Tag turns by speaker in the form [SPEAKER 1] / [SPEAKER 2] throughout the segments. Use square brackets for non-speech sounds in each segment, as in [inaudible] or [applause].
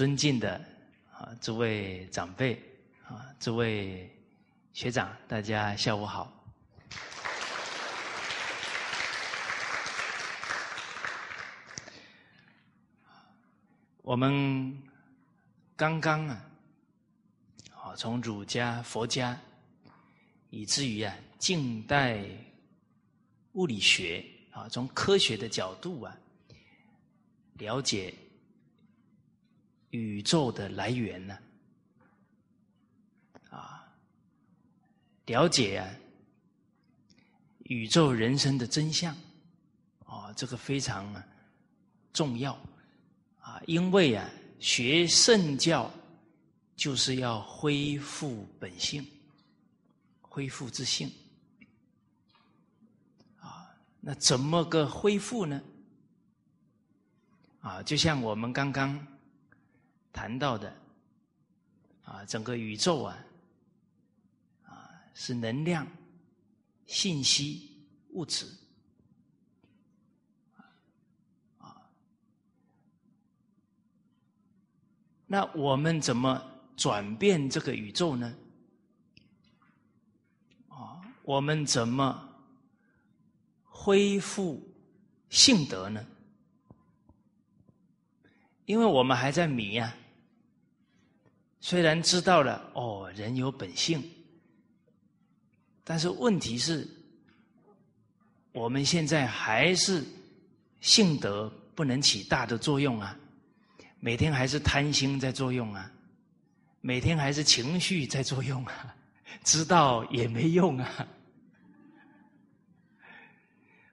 [SPEAKER 1] 尊敬的啊诸位长辈啊诸位学长，大家下午好。我们刚刚啊，啊从儒家、佛家，以至于啊近代物理学啊，从科学的角度啊，了解。宇宙的来源呢？啊，了解啊，宇宙人生的真相，啊，这个非常重要啊！因为啊，学圣教就是要恢复本性，恢复自性啊。那怎么个恢复呢？啊，就像我们刚刚。谈到的啊，整个宇宙啊，啊是能量、信息、物质啊。那我们怎么转变这个宇宙呢？啊，我们怎么恢复性德呢？因为我们还在迷呀。虽然知道了哦，人有本性，但是问题是，我们现在还是性德不能起大的作用啊，每天还是贪心在作用啊，每天还是情绪在作用啊，知道也没用啊，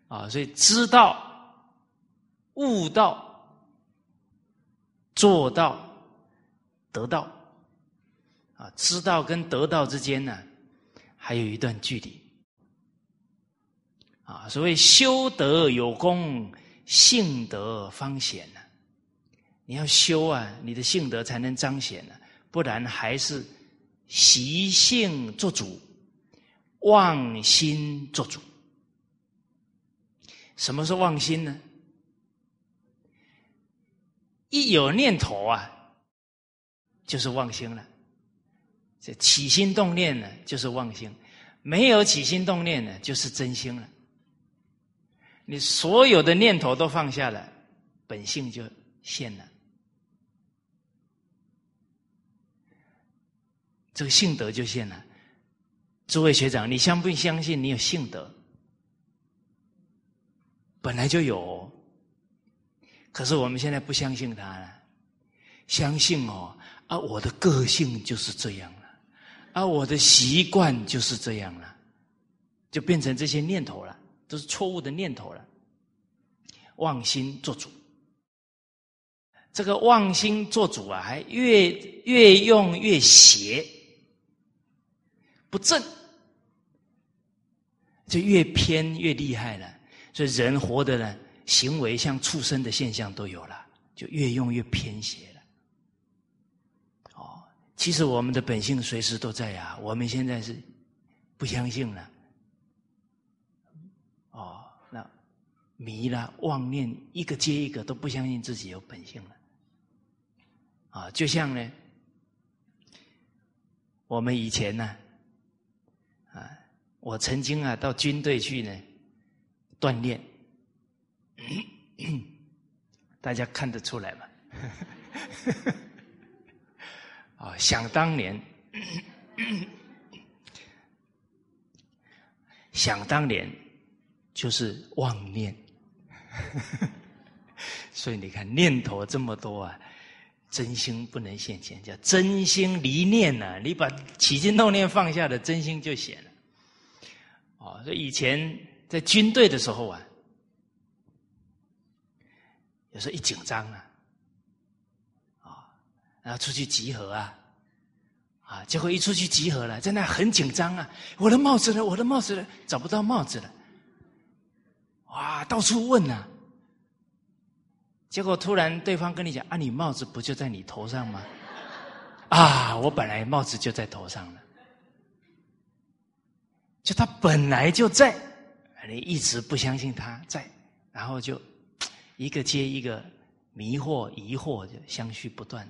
[SPEAKER 1] 啊，所以知道、悟道、做到、得到。啊，知道跟得到之间呢，还有一段距离。啊，所谓修德有功，性德方显呢。你要修啊，你的性德才能彰显呢，不然还是习性做主，妄心做主。什么是妄心呢？一有念头啊，就是妄心了。这起心动念呢，就是妄心；没有起心动念呢，就是真心了。你所有的念头都放下了，本性就现了。这个性德就现了。诸位学长，你相不相信你有性德？本来就有，可是我们现在不相信他了，相信哦啊，我的个性就是这样。而我的习惯就是这样了，就变成这些念头了，都是错误的念头了。妄心做主，这个妄心做主啊，还越越用越邪，不正，就越偏越厉害了。所以人活的呢，行为像畜生的现象都有了，就越用越偏邪。其实我们的本性随时都在呀，我们现在是不相信了，哦，那迷了妄念一个接一个都不相信自己有本性了，啊，就像呢，我们以前呢，啊，我曾经啊到军队去呢锻炼，[coughs] 大家看得出来吗？[laughs] 啊，想当年，[coughs] 想当年就是妄念，[laughs] 所以你看念头这么多啊，真心不能现前，叫真心离念呢。你把起心动念放下的真心就显了。哦，所以以前在军队的时候啊，有时候一紧张啊。然后出去集合啊，啊！结果一出去集合了，在那很紧张啊！我的帽子呢？我的帽子呢？找不到帽子了，哇！到处问呐。结果突然对方跟你讲：“啊，你帽子不就在你头上吗？”啊！我本来帽子就在头上了，就他本来就在，你一直不相信他在，然后就一个接一个迷惑、疑惑就相续不断。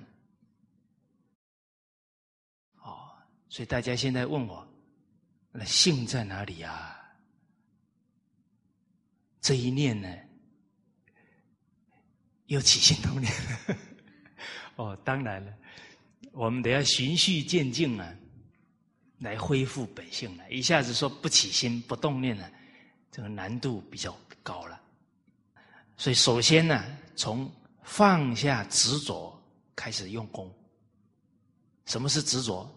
[SPEAKER 1] 所以大家现在问我，那性在哪里啊？这一念呢，又起心动念。[laughs] 哦，当然了，我们得要循序渐进啊，来恢复本性了。一下子说不起心不动念呢，这个难度比较高了。所以，首先呢，从放下执着开始用功。什么是执着？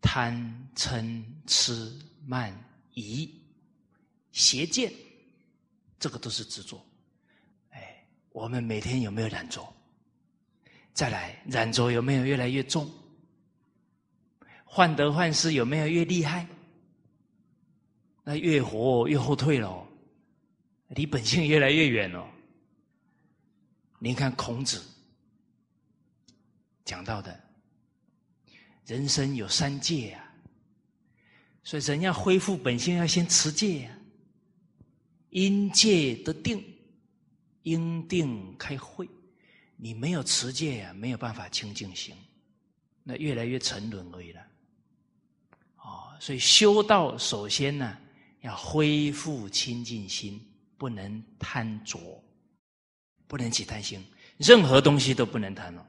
[SPEAKER 1] 贪嗔痴慢疑邪见，这个都是执着。哎，我们每天有没有染着？再来，染着有没有越来越重？患得患失有没有越厉害？那越活越后退了，离本性越来越远了。您看孔子讲到的，人生有三戒啊，所以人要恢复本性，要先持戒呀。因戒得定，因定开慧。你没有持戒呀，没有办法清净心，那越来越沉沦而已了。哦，所以修道首先呢，要恢复清净心，不能贪着，不能起贪心，任何东西都不能贪了。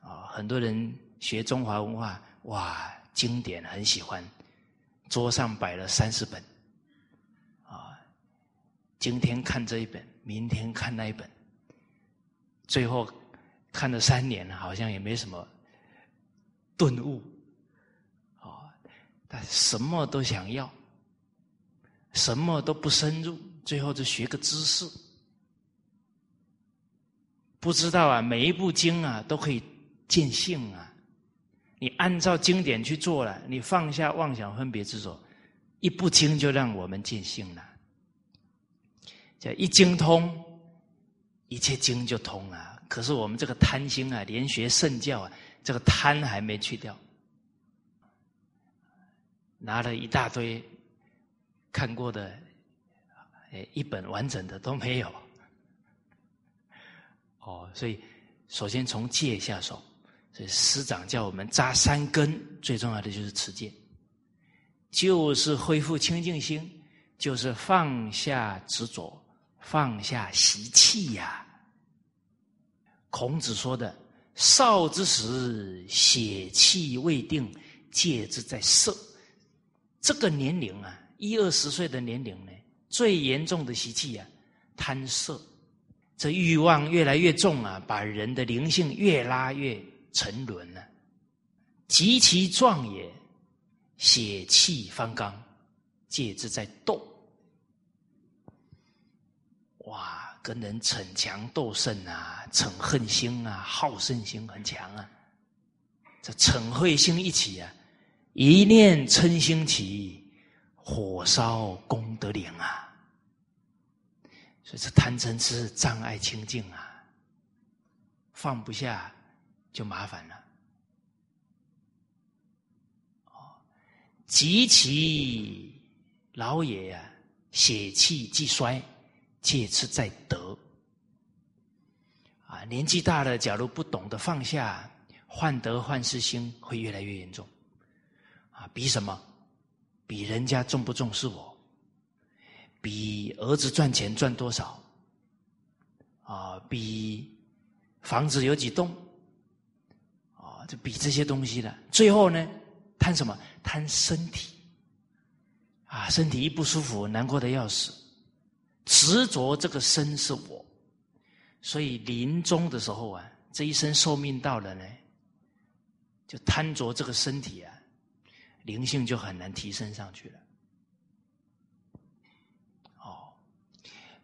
[SPEAKER 1] 啊，很多人学中华文化，哇，经典很喜欢，桌上摆了三十本，啊，今天看这一本，明天看那一本。最后看了三年，好像也没什么顿悟，啊，但什么都想要，什么都不深入，最后就学个知识，不知道啊，每一部经啊都可以见性啊，你按照经典去做了，你放下妄想分别执着，一不经就让我们尽兴了，叫一精通。一切经就通了，可是我们这个贪心啊，连学圣教啊，这个贪还没去掉，拿了一大堆看过的，哎，一本完整的都没有。哦，所以首先从戒下手，所以师长叫我们扎三根，最重要的就是持戒，就是恢复清净心，就是放下执着。放下习气呀！孔子说的“少之时，血气未定，戒之在色”，这个年龄啊，一二十岁的年龄呢，最严重的习气啊，贪色，这欲望越来越重啊，把人的灵性越拉越沉沦了。极其壮也，血气方刚，戒之在斗。哇，跟人逞强斗胜啊，逞恨心啊，好胜心很强啊。这嗔恚心一起啊，一念嗔心起，火烧功德林啊。所以这贪嗔痴障碍清净啊，放不下就麻烦了。哦，及其老也呀，血气既衰。戒之在德啊！年纪大了，假如不懂得放下，患得患失心会越来越严重啊！比什么？比人家重不重视我？比儿子赚钱赚多少？啊！比房子有几栋？就比这些东西了。最后呢，贪什么？贪身体啊！身体一不舒服，难过的要死。执着这个身是我，所以临终的时候啊，这一生寿命到了呢，就贪着这个身体啊，灵性就很难提升上去了。哦，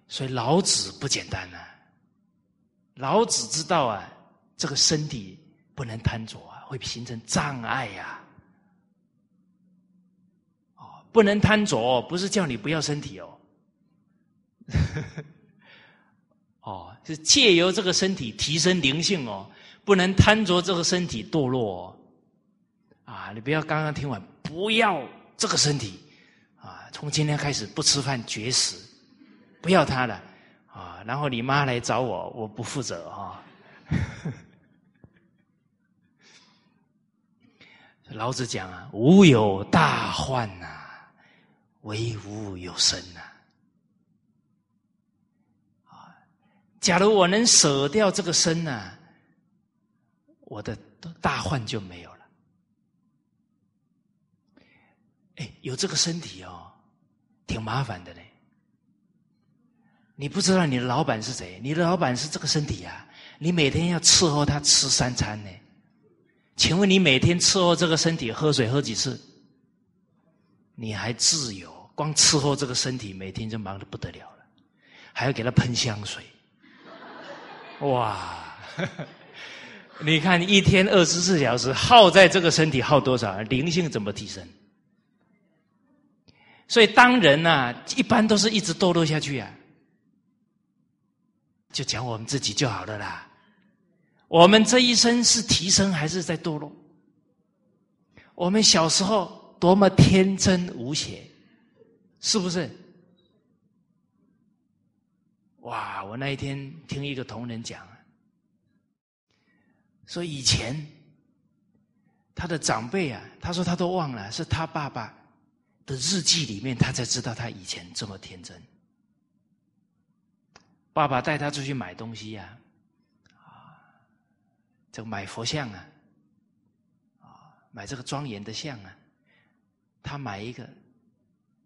[SPEAKER 1] 所以老子不简单呐，老子知道啊，这个身体不能贪着啊，会形成障碍呀。哦，不能贪着，不是叫你不要身体哦。[laughs] 哦，是借由这个身体提升灵性哦，不能贪着这个身体堕落哦。啊，你不要刚刚听完，不要这个身体啊，从今天开始不吃饭绝食，不要它了啊。然后你妈来找我，我不负责哈。老子讲啊，无有大患呐，唯无有生呐。啊，假如我能舍掉这个身呐，我的大患就没有了。哎，有这个身体哦，挺麻烦的嘞。你不知道你的老板是谁？你的老板是这个身体啊，你每天要伺候他吃三餐呢。请问你每天伺候这个身体喝水喝几次？你还自由？光伺候这个身体，每天就忙得不得了了，还要给他喷香水。哇！[laughs] 你看一天二十四小时耗在这个身体耗多少？灵性怎么提升？所以当人呐，一般都是一直堕落下去啊。就讲我们自己就好了啦。我们这一生是提升还是在堕落？我们小时候多么天真无邪，是不是？哇！我那一天听一个同仁讲，说以前他的长辈啊，他说他都忘了，是他爸爸的日记里面，他才知道他以前这么天真。爸爸带他出去买东西呀。这个买佛像啊，啊，买这个庄严的像啊，他买一个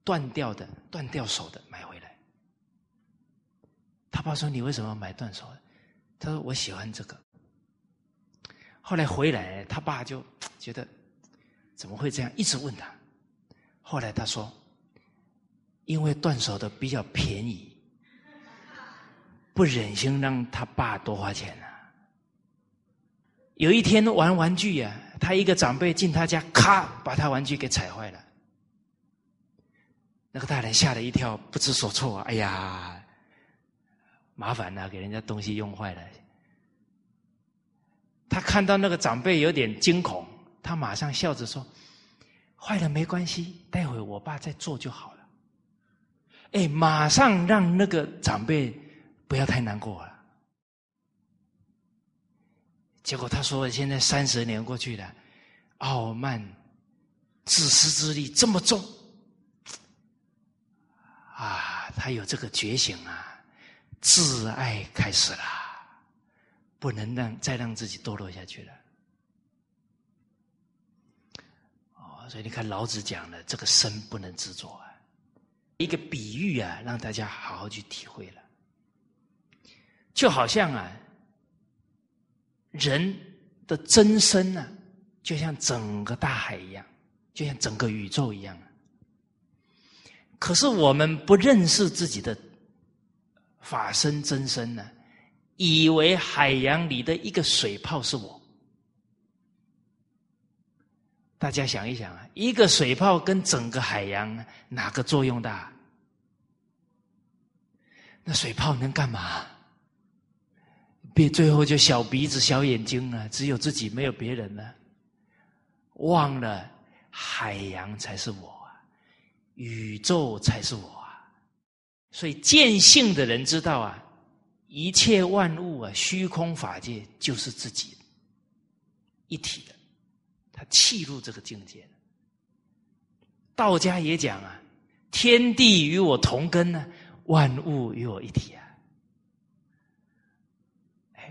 [SPEAKER 1] 断掉的、断掉手的买回来。他爸说：“你为什么买断手的？”他说：“我喜欢这个。”后来回来，他爸就觉得怎么会这样？一直问他。后来他说：“因为断手的比较便宜，不忍心让他爸多花钱啊。”有一天玩玩具呀，他一个长辈进他家，咔把他玩具给踩坏了。那个大人吓了一跳，不知所措。哎呀，麻烦了，给人家东西用坏了。他看到那个长辈有点惊恐，他马上笑着说：“坏了没关系，待会我爸再做就好了。”哎，马上让那个长辈不要太难过了。结果他说：“现在三十年过去了，傲慢、自私之力这么重啊！他有这个觉醒啊，自爱开始了，不能让再让自己堕落下去了。哦，所以你看老子讲的这个身不能执着啊，一个比喻啊，让大家好好去体会了，就好像啊。”人的真身呢，就像整个大海一样，就像整个宇宙一样。可是我们不认识自己的法身真身呢，以为海洋里的一个水泡是我。大家想一想啊，一个水泡跟整个海洋哪个作用大？那水泡能干嘛？别最后就小鼻子小眼睛了，只有自己没有别人了，忘了海洋才是我啊，宇宙才是我啊。所以见性的人知道啊，一切万物啊，虚空法界就是自己一体的，他契入这个境界道家也讲啊，天地与我同根呢，万物与我一体啊。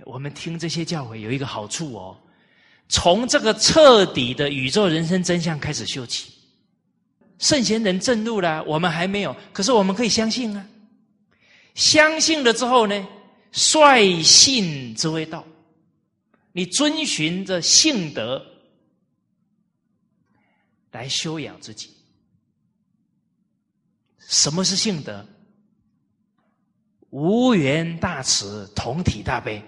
[SPEAKER 1] 我们听这些教诲有一个好处哦，从这个彻底的宇宙人生真相开始修起。圣贤人证入了，我们还没有，可是我们可以相信啊。相信了之后呢，率性之为道。你遵循着性德来修养自己。什么是性德？无缘大慈，同体大悲。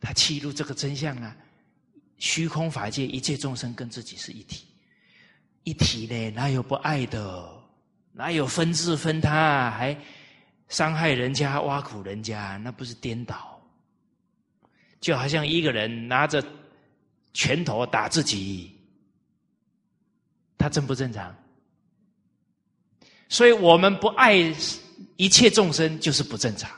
[SPEAKER 1] 他契入这个真相啊，虚空法界一切众生跟自己是一体，一体呢哪有不爱的？哪有分治分他，还伤害人家、挖苦人家？那不是颠倒？就好像一个人拿着拳头打自己，他正不正常？所以我们不爱一切众生，就是不正常。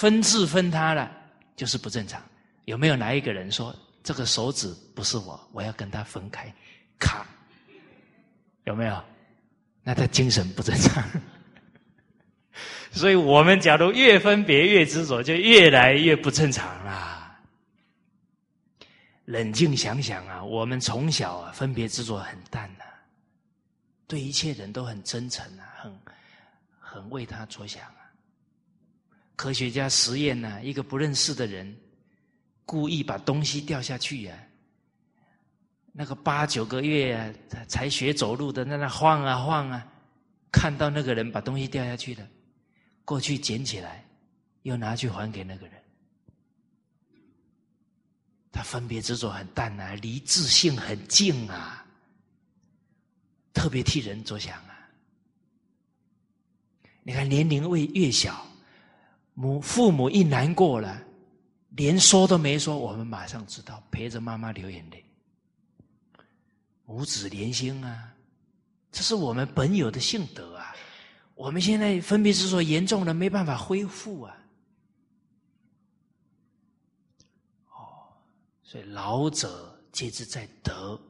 [SPEAKER 1] 分治分他了，就是不正常。有没有哪一个人说这个手指不是我，我要跟他分开，卡，有没有？那他精神不正常。[laughs] 所以我们假如越分别越执着，就越来越不正常啦。冷静想想啊，我们从小啊分别执着很淡呐，对一切人都很真诚啊，很很为他着想。科学家实验呢，一个不认识的人故意把东西掉下去呀，那个八九个月才才学走路的，在那晃啊晃啊，看到那个人把东西掉下去了。过去捡起来，又拿去还给那个人。他分别执着很淡啊，离自性很近啊，特别替人着想啊。你看年龄越越小，母父母一难过了，连说都没说，我们马上知道，陪着妈妈流眼泪，母子连心啊，这是我们本有的性德啊。我们现在分别是说严重了，没办法恢复啊！哦，所以老者皆知在德，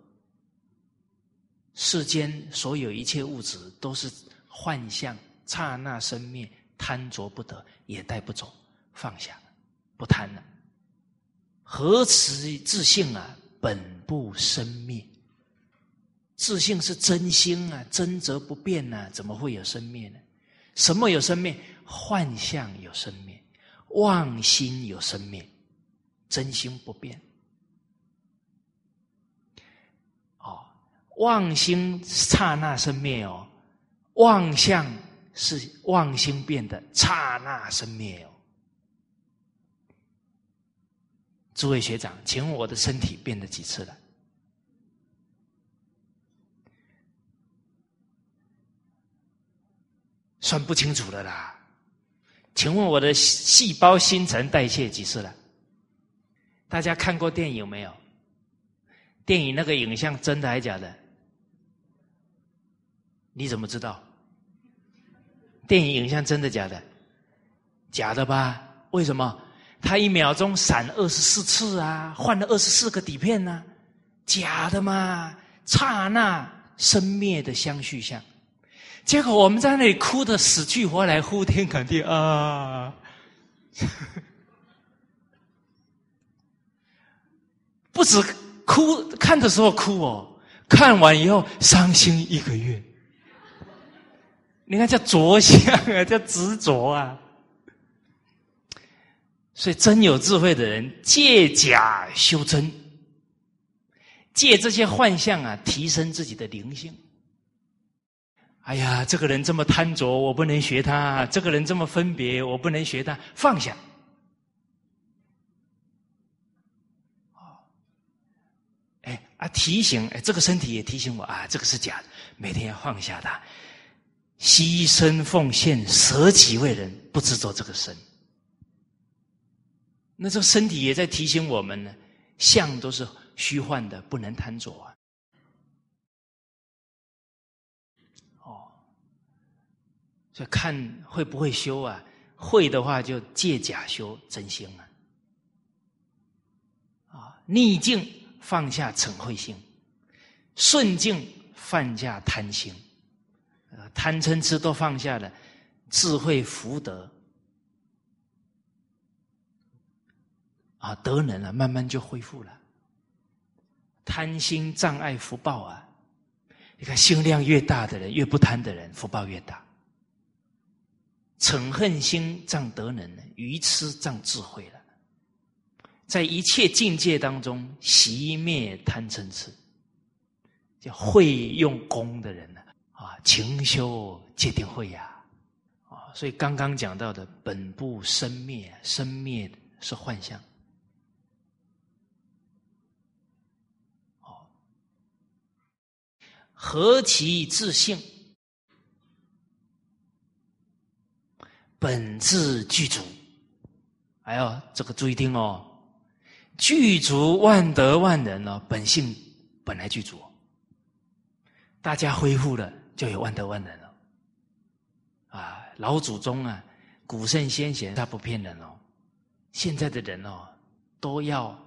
[SPEAKER 1] 世间所有一切物质都是幻象，刹那生灭，贪着不得，也带不走，放下，不贪了。何此自性啊？本不生灭。自性是真心啊，真则不变呢，怎么会有生灭呢？什么有生灭？幻象有生灭，妄心有生灭，真心不变。哦，妄心刹那生灭哦，妄相是妄心变的，刹那生灭哦。诸位学长，请问我的身体变了几次了？算不清楚了啦，请问我的细胞新陈代谢几次了？大家看过电影没有？电影那个影像真的还假的？你怎么知道？电影影像真的假的？假的吧？为什么？他一秒钟闪二十四次啊，换了二十四个底片呢？假的嘛？刹那生灭的相续相。结果我们在那里哭的死去活来，呼天喊地啊！[laughs] 不止哭，看的时候哭哦，看完以后伤心一个月。你看叫着相啊，叫执着啊。所以真有智慧的人，借假修真，借这些幻象啊，提升自己的灵性。哎呀，这个人这么贪着，我不能学他；这个人这么分别，我不能学他。放下，哎啊，提醒哎，这个身体也提醒我啊，这个是假的，每天要放下它，牺牲奉献，舍己为人，不执着这个身。那这身体也在提醒我们呢，相都是虚幻的，不能贪着啊。看会不会修啊？会的话就借假修真心啊！啊，逆境放下嗔恚心，顺境放下贪心，贪嗔痴都放下了，智慧福德啊，德能啊，慢慢就恢复了。贪心障碍福报啊！你看心量越大的人，越不贪的人，福报越大。嗔恨心障德能，愚痴障智慧了。在一切境界当中，熄灭贪嗔痴，叫会用功的人呢，啊勤修戒定慧呀啊。所以刚刚讲到的本不生灭，生灭是幻象。哦，何其自性？本质具足，哎呦，这个注意听哦，具足万德万能哦，本性本来具足，大家恢复了就有万德万能了，啊，老祖宗啊，古圣先贤他不骗人哦，现在的人哦，都要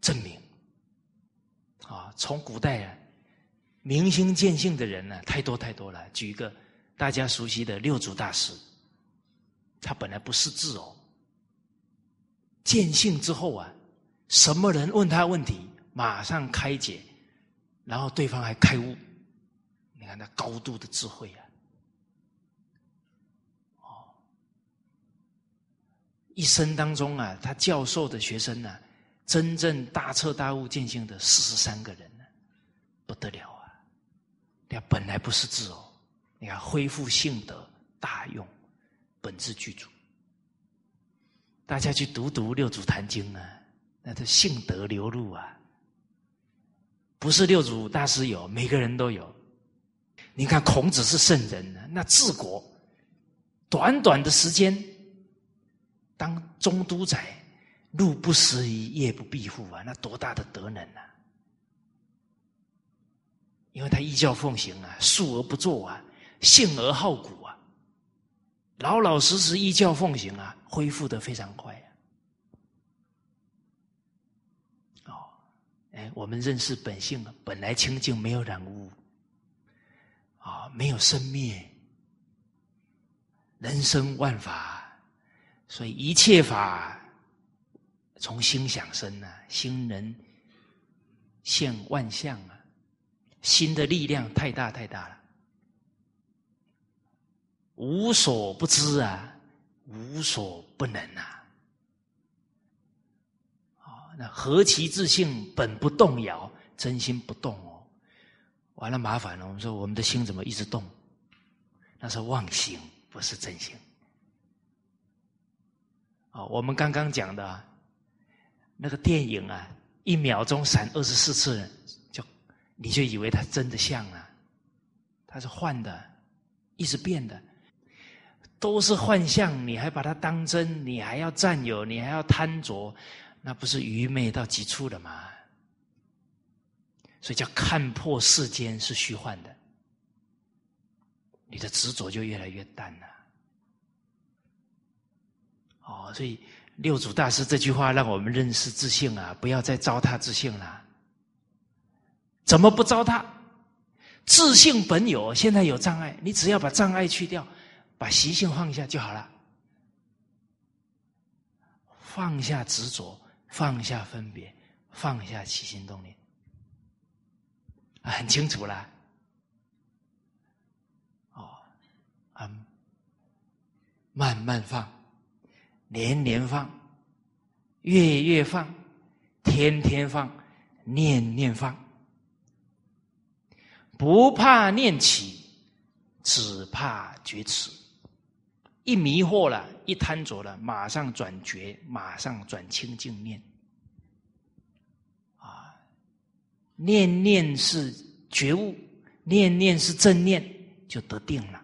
[SPEAKER 1] 证明。啊，从古代啊，明心见性的人呢，太多太多了。举一个大家熟悉的六祖大师，他本来不识字哦，见性之后啊，什么人问他问题，马上开解，然后对方还开悟。你看那高度的智慧啊！哦，一生当中啊，他教授的学生呢。真正大彻大悟见性的四十三个人呢，不得了啊！你看本来不是字哦，你看恢复性德大用，本质具足。大家去读读《六祖坛经》啊，那这性德流露啊，不是六祖大师有，每个人都有。你看孔子是圣人呢，那治国短短的时间当中都宰。路不拾遗，夜不闭户啊！那多大的德能啊！因为他依教奉行啊，述而不作啊，信而好古啊，老老实实依教奉行啊，恢复的非常快啊！哦，哎，我们认识本性，本来清净，没有染污啊，没有生灭，人生万法，所以一切法。从心想生啊，心能现万象啊，心的力量太大太大了，无所不知啊，无所不能啊，啊，那何其自信，本不动摇，真心不动哦，完了麻烦了。我们说我们的心怎么一直动？那是妄心，不是真心。啊，我们刚刚讲的。那个电影啊，一秒钟闪二十四次，就你就以为它真的像啊？它是幻的，一直变的，都是幻象，你还把它当真？你还要占有？你还要贪着？那不是愚昧到极处了吗？所以叫看破世间是虚幻的，你的执着就越来越淡了。哦，所以。六祖大师这句话让我们认识自信啊！不要再糟蹋自信了。怎么不糟蹋？自信本有，现在有障碍，你只要把障碍去掉，把习性放下就好了。放下执着，放下分别，放下起心动念，很清楚了。哦，啊，慢慢放。年年放，月月放，天天放，念念放，不怕念起，只怕觉迟。一迷惑了，一贪着了，马上转觉，马上转清净念。啊，念念是觉悟，念念是正念，就得定了。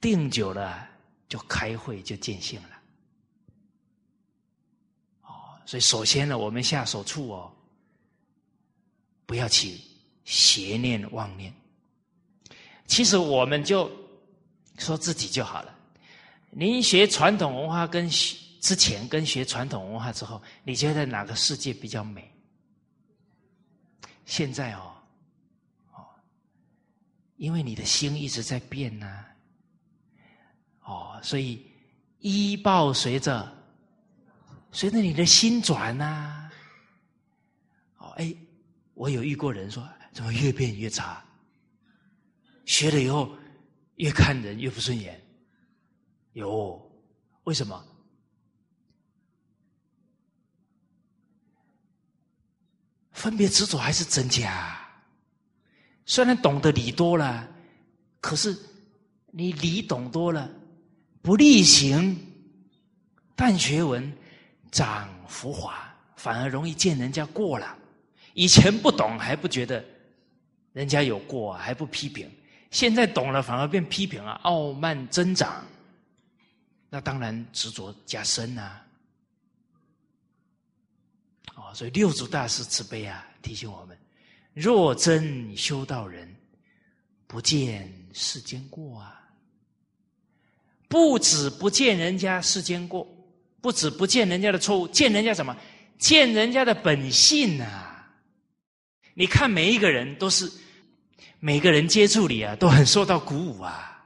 [SPEAKER 1] 定久了。就开会就见性了，哦，所以首先呢，我们下手处哦，不要起邪念妄念。其实我们就说自己就好了。您学传统文化跟之前跟学传统文化之后，你觉得哪个世界比较美？现在哦，哦，因为你的心一直在变呢。哦，所以医报随着随着你的心转呐。哦，哎，我有遇过人说，怎么越变越差？学了以后越看人越不顺眼。有，为什么？分别执着还是真假？虽然懂得理多了，可是你理懂多了。不力行，但学文，长浮华，反而容易见人家过了。以前不懂还不觉得人家有过，还不批评；现在懂了，反而变批评了，傲慢增长。那当然执着加深呐。所以六祖大师慈悲啊，提醒我们：若真修道人，不见世间过啊。不止不见人家世间过，不止不见人家的错误，见人家什么？见人家的本性啊！你看每一个人都是，每个人接触你啊，都很受到鼓舞啊。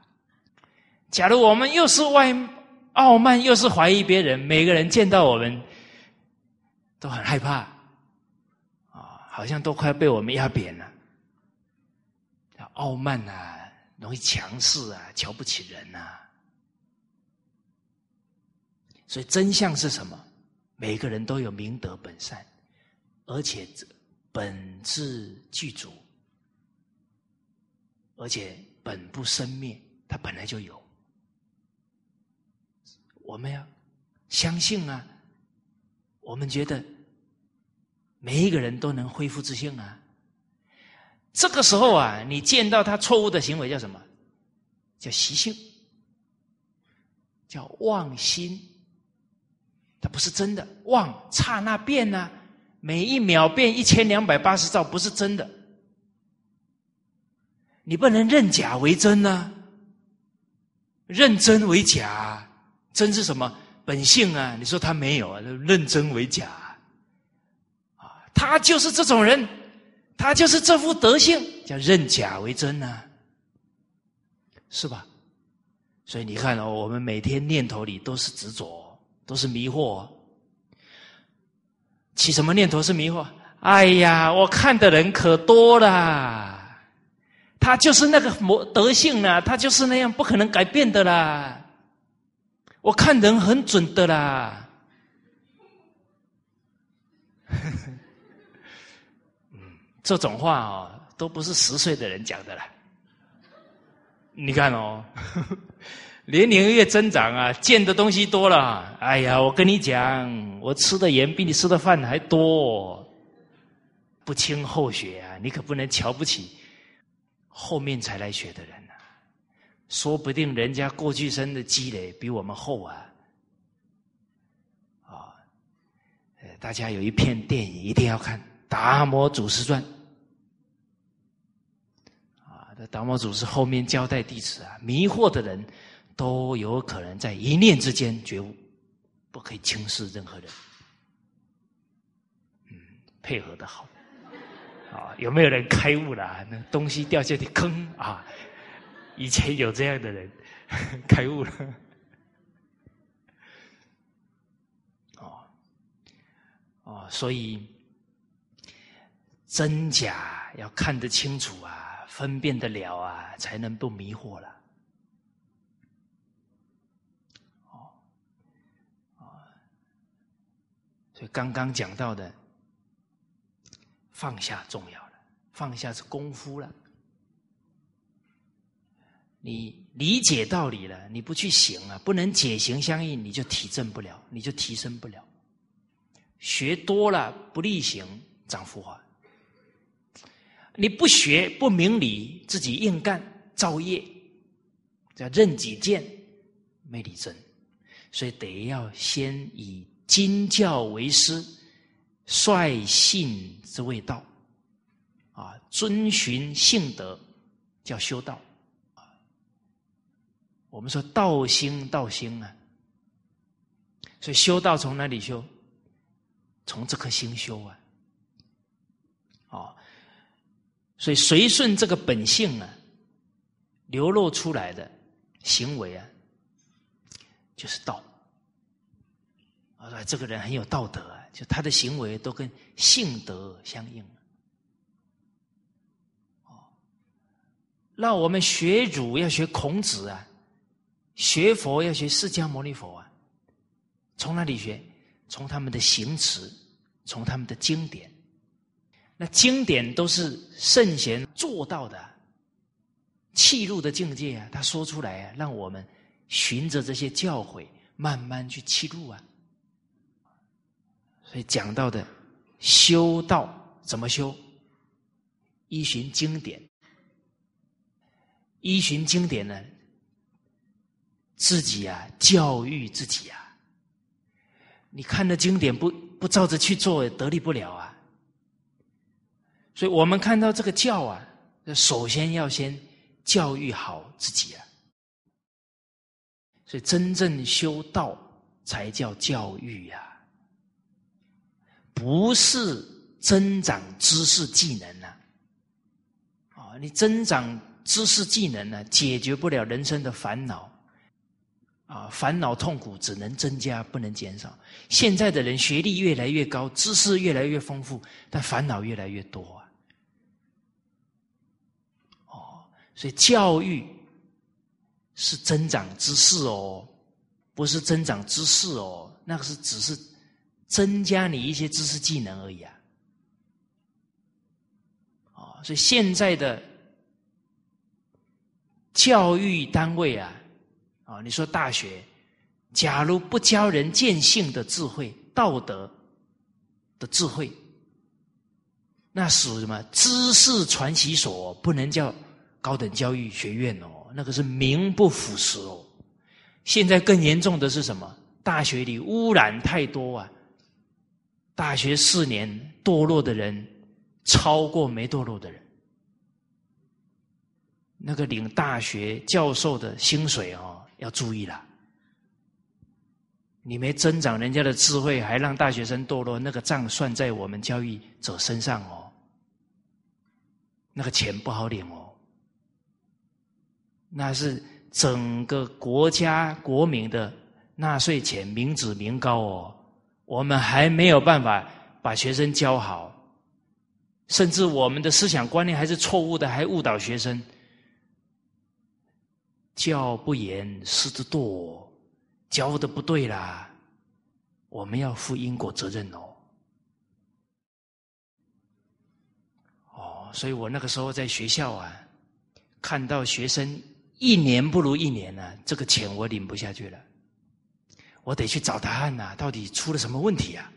[SPEAKER 1] 假如我们又是外傲慢，又是怀疑别人，每个人见到我们都很害怕啊，好像都快被我们压扁了。傲慢啊，容易强势啊，瞧不起人呐。所以真相是什么？每个人都有明德本善，而且本质具足，而且本不生灭，它本来就有。我们要相信啊！我们觉得每一个人都能恢复自信啊！这个时候啊，你见到他错误的行为叫什么？叫习性，叫妄心。它不是真的，妄刹那变呢，每一秒变一千两百八十兆，不是真的。你不能认假为真呢，认真为假，真是什么本性啊？你说他没有啊？认真为假啊？他就是这种人，他就是这副德性，叫认假为真呢，是吧？所以你看哦，我们每天念头里都是执着。都是迷惑，起什么念头是迷惑？哎呀，我看的人可多了，他就是那个模德性啊，他就是那样，不可能改变的啦。我看人很准的啦。嗯，[laughs] 这种话哦，都不是十岁的人讲的啦。你看哦。[laughs] 年龄越增长啊，见的东西多了。哎呀，我跟你讲，我吃的盐比你吃的饭还多，不清后学啊！你可不能瞧不起后面才来学的人。说不定人家过去生的积累比我们厚啊！啊，大家有一片电影一定要看《达摩祖师传》啊。这达摩祖师后面交代弟子啊，迷惑的人。都有可能在一念之间觉悟，不可以轻视任何人。嗯，配合的好，啊，有没有人开悟了？那东西掉下去坑啊！以前有这样的人 [laughs] 开悟了。[laughs] 哦，哦，所以真假要看得清楚啊，分辨得了啊，才能不迷惑了。所以刚刚讲到的，放下重要了，放下是功夫了。你理解道理了，你不去行啊，不能解行相应，你就体证不了，你就提升不了。学多了不力行，长浮华。你不学不明理，自己硬干造业，叫任己见，没理真。所以得要先以。经教为师，率性之谓道，啊，遵循性德叫修道。我们说道心道心啊，所以修道从哪里修？从这颗心修啊，哦，所以随顺这个本性啊，流露出来的行为啊，就是道。啊，这个人很有道德啊，就他的行为都跟性德相应。哦，那我们学儒要学孔子啊，学佛要学释迦牟尼佛啊，从哪里学？从他们的行持，从他们的经典。那经典都是圣贤做到的，气入的境界啊，他说出来啊，让我们循着这些教诲，慢慢去气入啊。所以讲到的修道怎么修？依循经典，依循经典呢？自己啊，教育自己啊。你看的经典不不照着去做，得力不了啊。所以我们看到这个教啊，首先要先教育好自己啊。所以真正修道才叫教育呀。不是增长知识技能呐。啊，你增长知识技能呢，解决不了人生的烦恼。啊，烦恼痛苦只能增加，不能减少。现在的人学历越来越高，知识越来越丰富，但烦恼越来越多啊。哦，所以教育是增长知识哦，不是增长知识哦，那个是只是增加你一些知识技能而已啊。啊，所以现在的教育单位啊。啊，你说大学，假如不教人见性的智慧、道德的智慧，那属什么知识传习所？不能叫高等教育学院哦，那个是名不副实哦。现在更严重的是什么？大学里污染太多啊！大学四年堕落的人超过没堕落的人。那个领大学教授的薪水哦。要注意了，你没增长人家的智慧，还让大学生堕落，那个账算在我们教育者身上哦。那个钱不好领哦，那是整个国家国民的纳税钱，民脂民膏哦。我们还没有办法把学生教好，甚至我们的思想观念还是错误的，还误导学生。教不严，师之惰，教的不对啦，我们要负因果责任哦。哦，所以我那个时候在学校啊，看到学生一年不如一年呢，这个钱我领不下去了，我得去找答案呐，到底出了什么问题啊？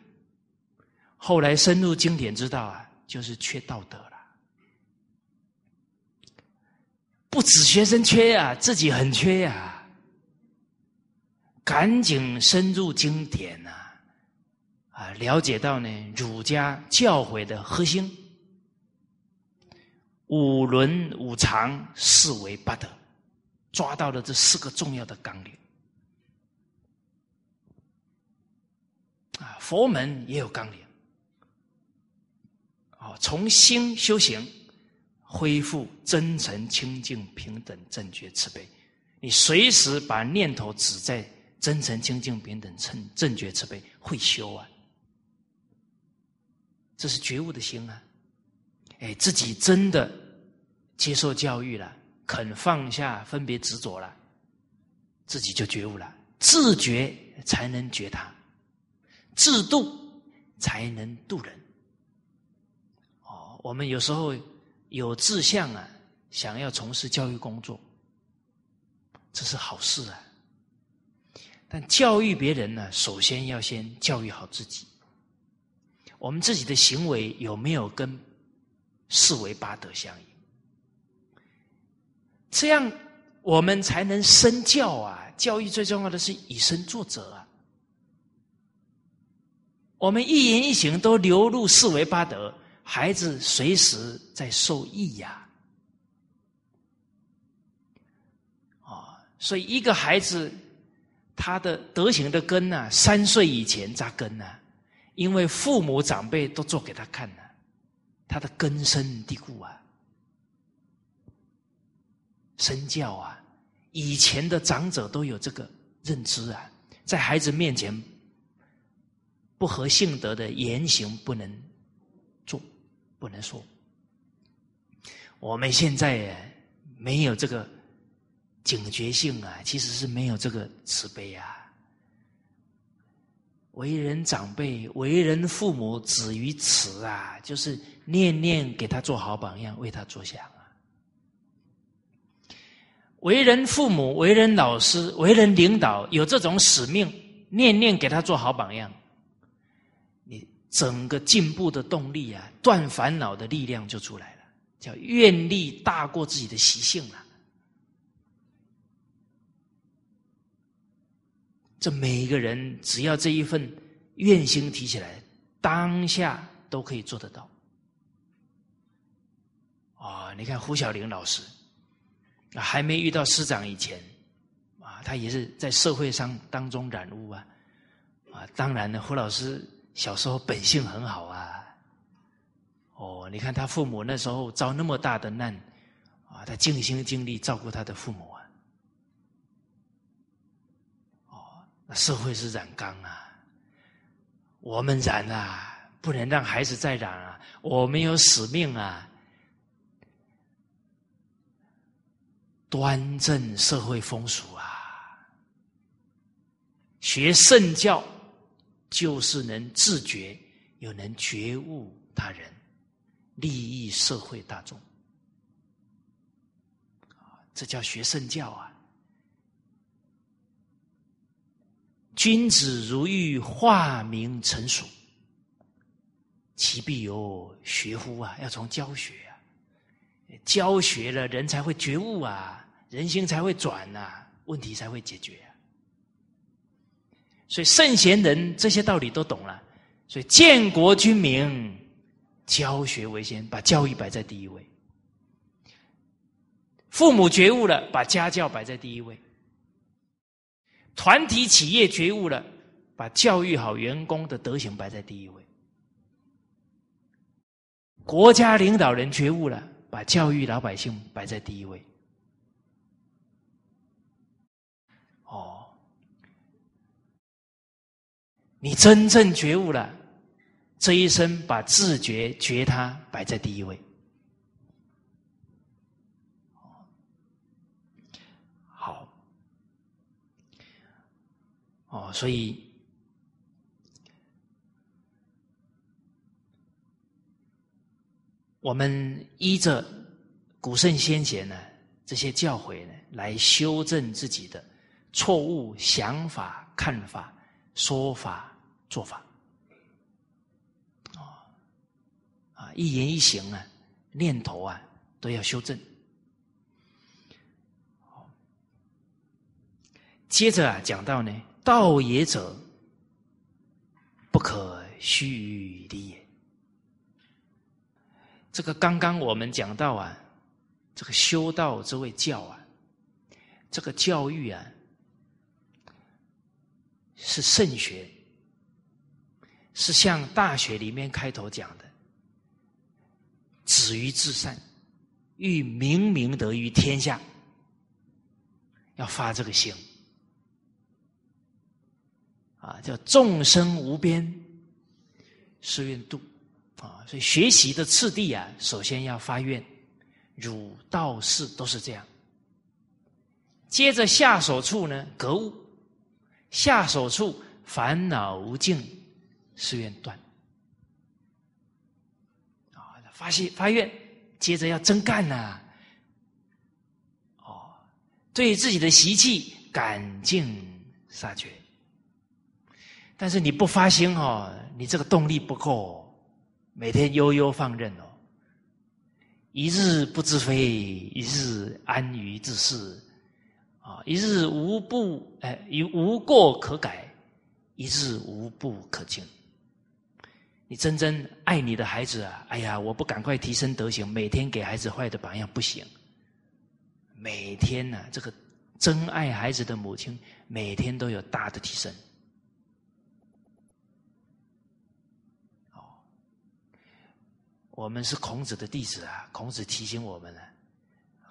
[SPEAKER 1] 后来深入经典知道啊，就是缺道德。不止学生缺呀，自己很缺呀，赶紧深入经典呐，啊，了解到呢儒家教诲的核心，五伦五常四维八德，抓到了这四个重要的纲领。啊，佛门也有纲领，哦，从心修行。恢复真诚、清净、平等、正觉、慈悲。你随时把念头指在真诚、清净、平等、正正觉、慈悲，会修啊！这是觉悟的心啊！哎，自己真的接受教育了，肯放下分别执着了，自己就觉悟了。自觉才能觉他，自度才能度人。哦，我们有时候。有志向啊，想要从事教育工作，这是好事啊。但教育别人呢，首先要先教育好自己。我们自己的行为有没有跟四维八德相应？这样我们才能身教啊。教育最重要的是以身作则啊。我们一言一行都流入四维八德。孩子随时在受益呀，啊，所以一个孩子他的德行的根呢，三岁以前扎根呢，因为父母长辈都做给他看了，他的根深蒂固啊，身教啊，以前的长者都有这个认知啊，在孩子面前不合性德的言行不能。不能说，我们现在没有这个警觉性啊，其实是没有这个慈悲啊。为人长辈，为人父母，止于此啊，就是念念给他做好榜样，为他着想啊。为人父母，为人老师，为人领导，有这种使命，念念给他做好榜样。整个进步的动力啊，断烦恼的力量就出来了，叫愿力大过自己的习性了。这每一个人只要这一份愿心提起来，当下都可以做得到。啊，你看胡小玲老师，还没遇到师长以前，啊，他也是在社会上当中染污啊，啊，当然呢，胡老师。小时候本性很好啊。哦，你看他父母那时候遭那么大的难，啊，他尽心尽力照顾他的父母啊。哦，那社会是染缸啊，我们染啊，不能让孩子再染啊，我们有使命啊。端正社会风俗啊，学圣教就是能自觉，又能觉悟他人，利益社会大众这叫学圣教啊！君子如欲化名成熟，其必有学乎啊！要从教学啊，教学了，人才会觉悟啊。人心才会转呐，问题才会解决。所以圣贤人这些道理都懂了，所以建国君民，教学为先，把教育摆在第一位。父母觉悟了，把家教摆在第一位。团体企业觉悟了，把教育好员工的德行摆在第一位。国家领导人觉悟了，把教育老百姓摆在第一位。你真正觉悟了，这一生把自觉觉他摆在第一位。好，哦，所以我们依着古圣先贤呢这些教诲呢，来修正自己的错误想法、看法、说法。做法，啊，一言一行啊，念头啊，都要修正。接着啊，讲到呢，道也者，不可虚于离也。这个刚刚我们讲到啊，这个修道之谓教啊，这个教育啊，是圣学。是像《大学》里面开头讲的，“止于至善，欲明明德于天下”，要发这个心啊，叫众生无边，誓愿度啊。所以学习的次第啊，首先要发愿，儒道士都是这样。接着下手处呢，格物，下手处烦恼无尽。誓愿断啊！发誓发愿，接着要真干呐！哦，对自己的习气赶尽杀绝。但是你不发心哦，你这个动力不够，每天悠悠放任哦，一日不知非，一日安于自适啊！一日无不哎，无过可改，一日无不可进。你真正爱你的孩子啊！哎呀，我不赶快提升德行，每天给孩子坏的榜样不行。每天呢，这个真爱孩子的母亲，每天都有大的提升。哦，我们是孔子的弟子啊！孔子提醒我们了，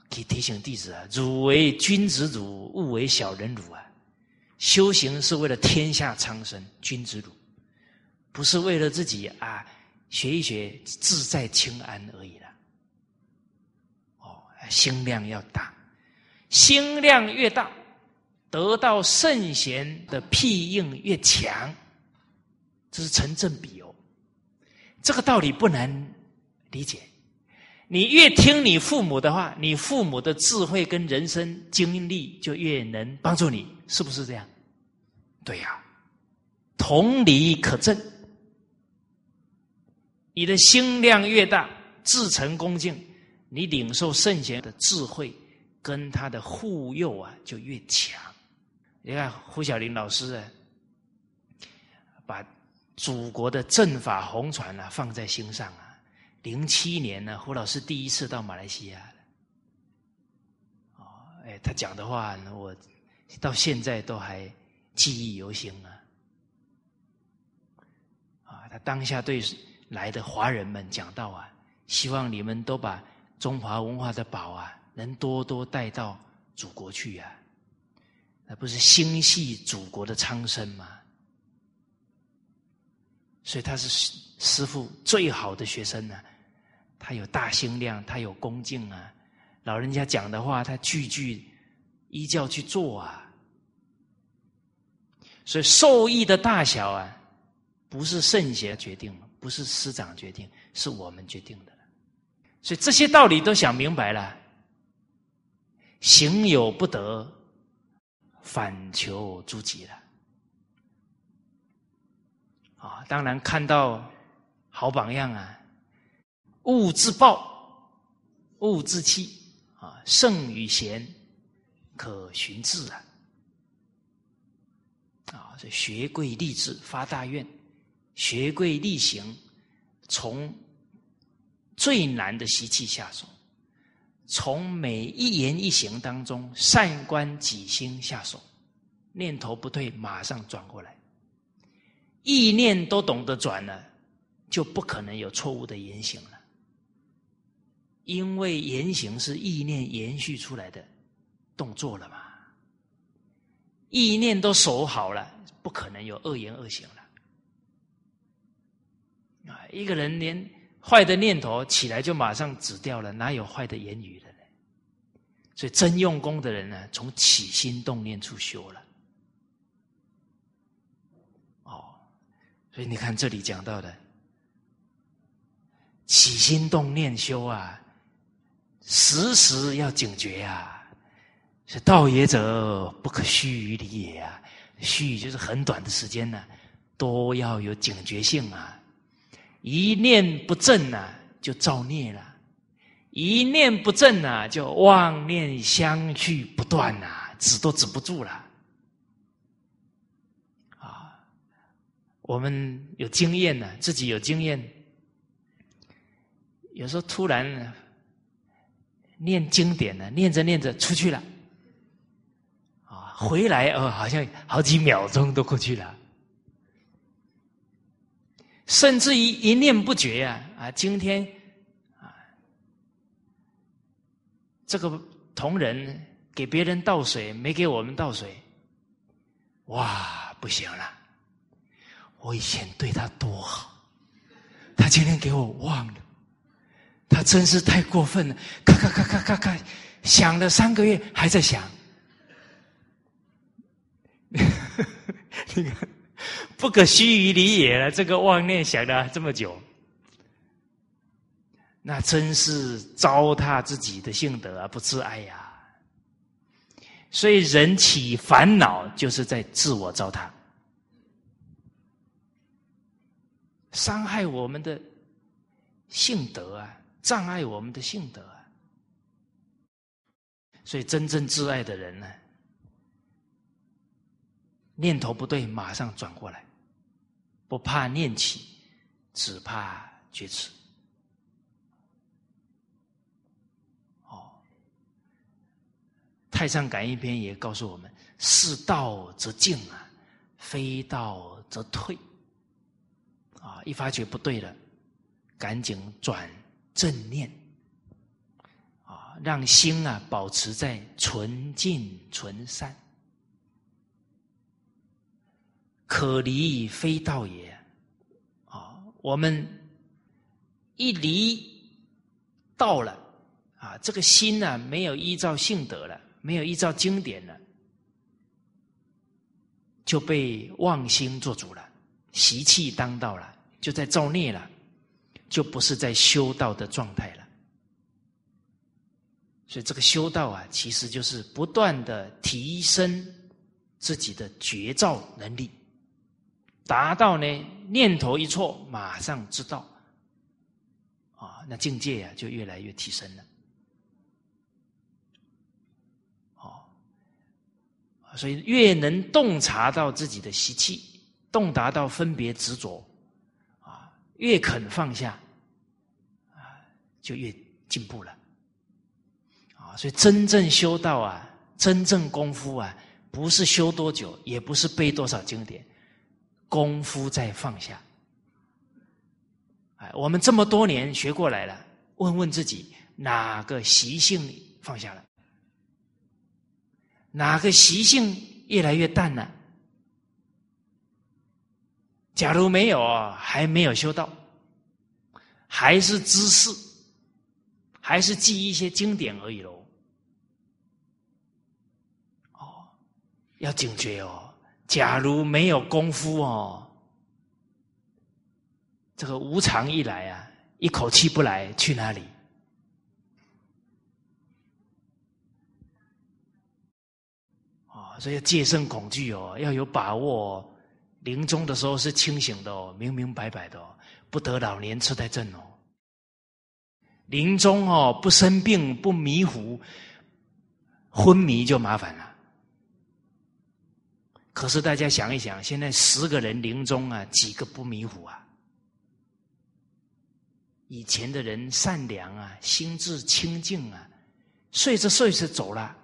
[SPEAKER 1] 提提醒弟子啊：汝为君子汝，勿为小人汝啊！修行是为了天下苍生，君子汝。不是为了自己啊，学一学自在清安而已了。哦，心量要大，心量越大，得到圣贤的庇应越强，这是成正比哦。这个道理不难理解。你越听你父母的话，你父母的智慧跟人生经历就越能帮助你，是不是这样？对呀，同理可证。你的心量越大，自诚恭敬，你领受圣贤的智慧跟他的护佑啊，就越强。你看胡小林老师啊，把祖国的正法红传啊放在心上啊。零七年呢，胡老师第一次到马来西亚哦，哎，他讲的话，我到现在都还记忆犹新啊。啊，他当下对来的华人们讲到啊，希望你们都把中华文化的宝啊，能多多带到祖国去呀。那不是心系祖国的苍生吗？所以他是师傅最好的学生呢。他有大心量，他有恭敬啊。老人家讲的话，他句句依教去做啊。所以受益的大小啊，不是圣贤决定了，不是师长决定，是我们决定的。所以这些道理都想明白了，行有不得，反求诸己了。啊，当然看到好榜样啊，勿自暴，勿自弃啊，圣与贤，可循志啊。啊，这学贵立志发大愿，学贵力行，从最难的习气下手，从每一言一行当中善观己心下手，念头不退，马上转过来，意念都懂得转了，就不可能有错误的言行了，因为言行是意念延续出来的动作了嘛。意念都守好了，不可能有恶言恶行了。啊，一个人连坏的念头起来就马上止掉了，哪有坏的言语的呢？所以真用功的人呢，从起心动念处修了。哦，所以你看这里讲到的起心动念修啊，时时要警觉呀。是道也者，不可虚于离也啊！虚就是很短的时间呢，都要有警觉性啊！一念不正啊，就造孽了；一念不正啊，就妄念相续不断呐，止都止不住了。啊，我们有经验呢，自己有经验，有时候突然念经典呢，念着念着出去了。啊回来哦，好像好几秒钟都过去了，甚至于一念不绝呀！啊，今天啊，这个同仁给别人倒水，没给我们倒水，哇，不行了！我以前对他多好，他今天给我忘了，他真是太过分了！咔咔咔咔咔咔，想了三个月还在想。你看，不可虚于理也了。这个妄念想了这么久，那真是糟蹋自己的性德而不自爱呀。所以人起烦恼，就是在自我糟蹋，伤害我们的性德啊，障碍我们的性德啊。所以真正自爱的人呢？念头不对，马上转过来，不怕念起，只怕觉迟。哦，《太上感应篇》也告诉我们：是道则进啊，非道则退。啊，一发觉不对了，赶紧转正念，啊，让心啊保持在纯净纯善。可离非道也，啊！我们一离道了，啊，这个心呢没有依照性德了，没有依照经典了，就被妄心做主了，习气当道了，就在造孽了，就不是在修道的状态了。所以这个修道啊，其实就是不断的提升自己的觉照能力。达到呢，念头一错，马上知道，啊，那境界呀就越来越提升了，哦，所以越能洞察到自己的习气，洞达到分别执着，啊，越肯放下，啊，就越进步了，啊，所以真正修道啊，真正功夫啊，不是修多久，也不是背多少经典。功夫在放下，哎，我们这么多年学过来了，问问自己，哪个习性放下了？哪个习性越来越淡了？假如没有，还没有修道，还是知识，还是记一些经典而已喽。哦，要警觉哦。假如没有功夫哦，这个无常一来啊，一口气不来，去哪里？哦所以戒慎恐惧哦，要有把握。临终的时候是清醒的哦，明明白白的哦，不得老年痴呆症哦。临终哦，不生病不迷糊，昏迷就麻烦了。可是大家想一想，现在十个人临终啊，几个不迷糊啊？以前的人善良啊，心智清净啊，睡着睡着走了。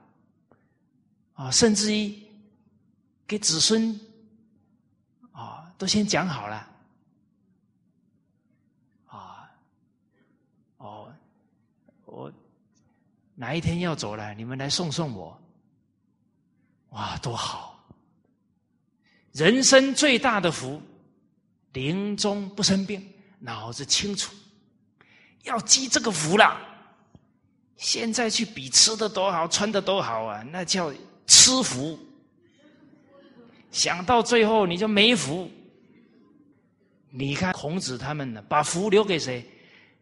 [SPEAKER 1] 啊，甚至于给子孙啊，都先讲好了啊，哦，我哪一天要走了，你们来送送我，哇，多好！人生最大的福，临终不生病，脑子清楚，要积这个福了。现在去比吃的多好，穿的多好啊，那叫。吃福，想到最后你就没福。你看孔子他们呢，把福留给谁？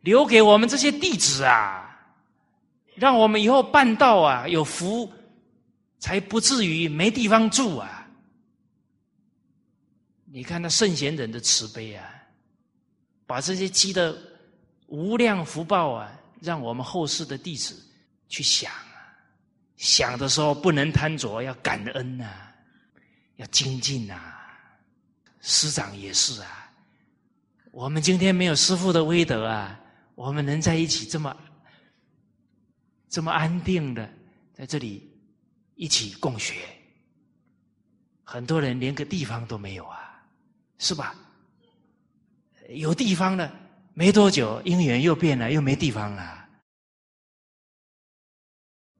[SPEAKER 1] 留给我们这些弟子啊，让我们以后办道啊有福，才不至于没地方住啊。你看那圣贤人的慈悲啊，把这些积的无量福报啊，让我们后世的弟子去想。想的时候不能贪着，要感恩呐，要精进呐。师长也是啊，我们今天没有师父的威德啊，我们能在一起这么这么安定的在这里一起共学，很多人连个地方都没有啊，是吧？有地方了，没多久姻缘又变了，又没地方了。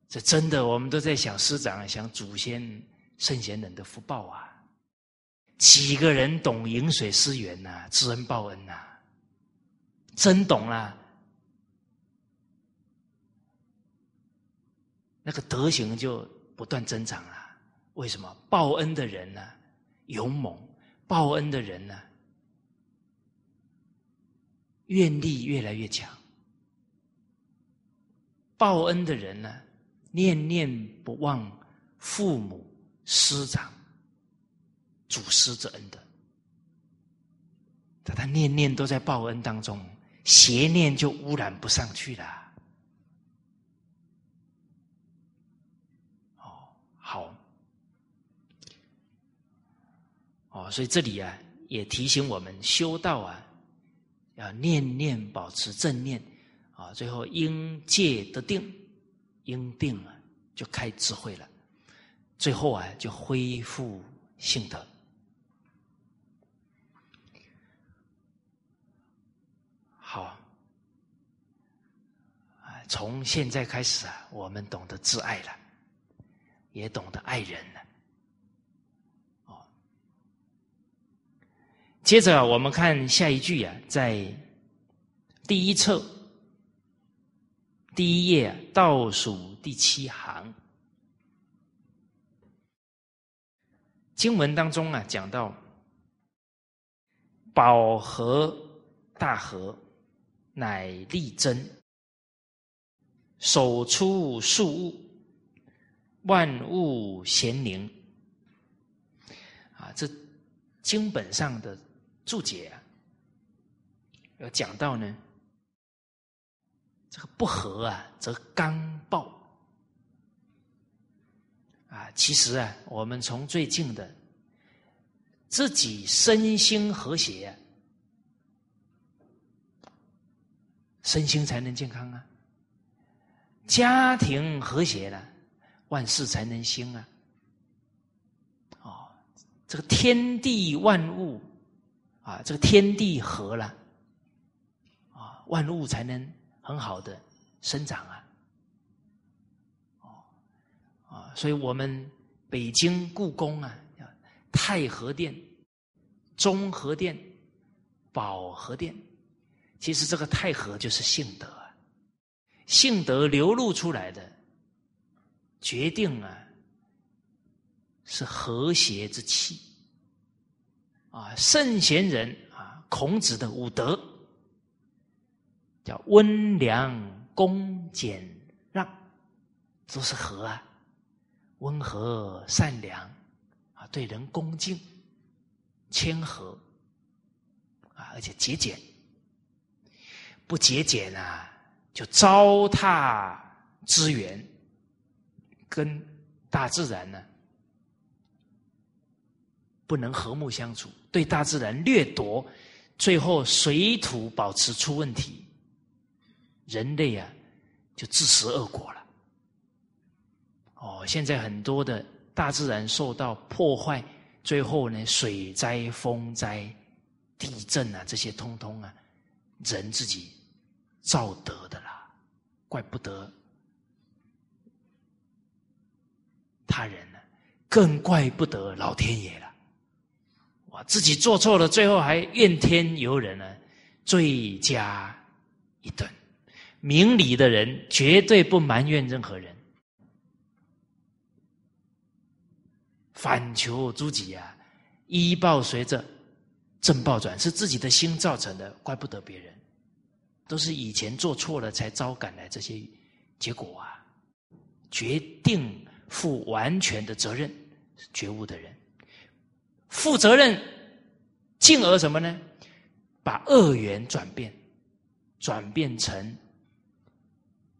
[SPEAKER 1] 这真的，我们都在想师长、想祖先、圣贤人的福报啊！几个人懂饮水思源呐，知恩报恩呐，真懂了，那个德行就不断增长了。为什么？报恩的人呢，勇猛；报恩的人呢，愿力越来越强；报恩的人呢。念念不忘父母师长祖师之恩的，但他念念都在报恩当中，邪念就污染不上去了。哦，好，哦，所以这里啊，也提醒我们修道啊，要念念保持正念啊，最后应戒得定。因定了，就开智慧了，最后啊，就恢复性德。好，啊，从现在开始啊，我们懂得自爱了，也懂得爱人了。哦，接着我们看下一句啊，在第一册。第一页倒数第七行，经文当中啊，讲到宝和大和，乃利真，手出数物，万物咸宁。啊，这经本上的注解啊，要讲到呢。这个不和啊，则刚暴啊。其实啊，我们从最近的自己身心和谐，身心才能健康啊。家庭和谐了，万事才能兴啊。哦，这个天地万物啊，这个天地和了，啊万物才能很好的生长啊。啊，所以我们北京故宫啊，太和殿、中和殿、保和殿，其实这个太和就是性德啊，性德流露出来的，决定啊，是和谐之气啊，圣贤人啊，孔子的五德叫温良恭俭让，都是和啊，温和善良啊。对人恭敬、谦和啊，而且节俭。不节俭啊，就糟蹋资源，跟大自然呢不能和睦相处，对大自然掠夺，最后水土保持出问题，人类啊就自食恶果了。哦，现在很多的。大自然受到破坏，最后呢，水灾、风灾、地震啊，这些通通啊，人自己造得的啦，怪不得他人呢，更怪不得老天爷了。自己做错了，最后还怨天尤人呢，罪加一顿。明理的人绝对不埋怨任何人。反求诸己啊，依报随着正报转，是自己的心造成的，怪不得别人。都是以前做错了才招赶来这些结果啊！决定负完全的责任，觉悟的人负责任，进而什么呢？把恶缘转变，转变成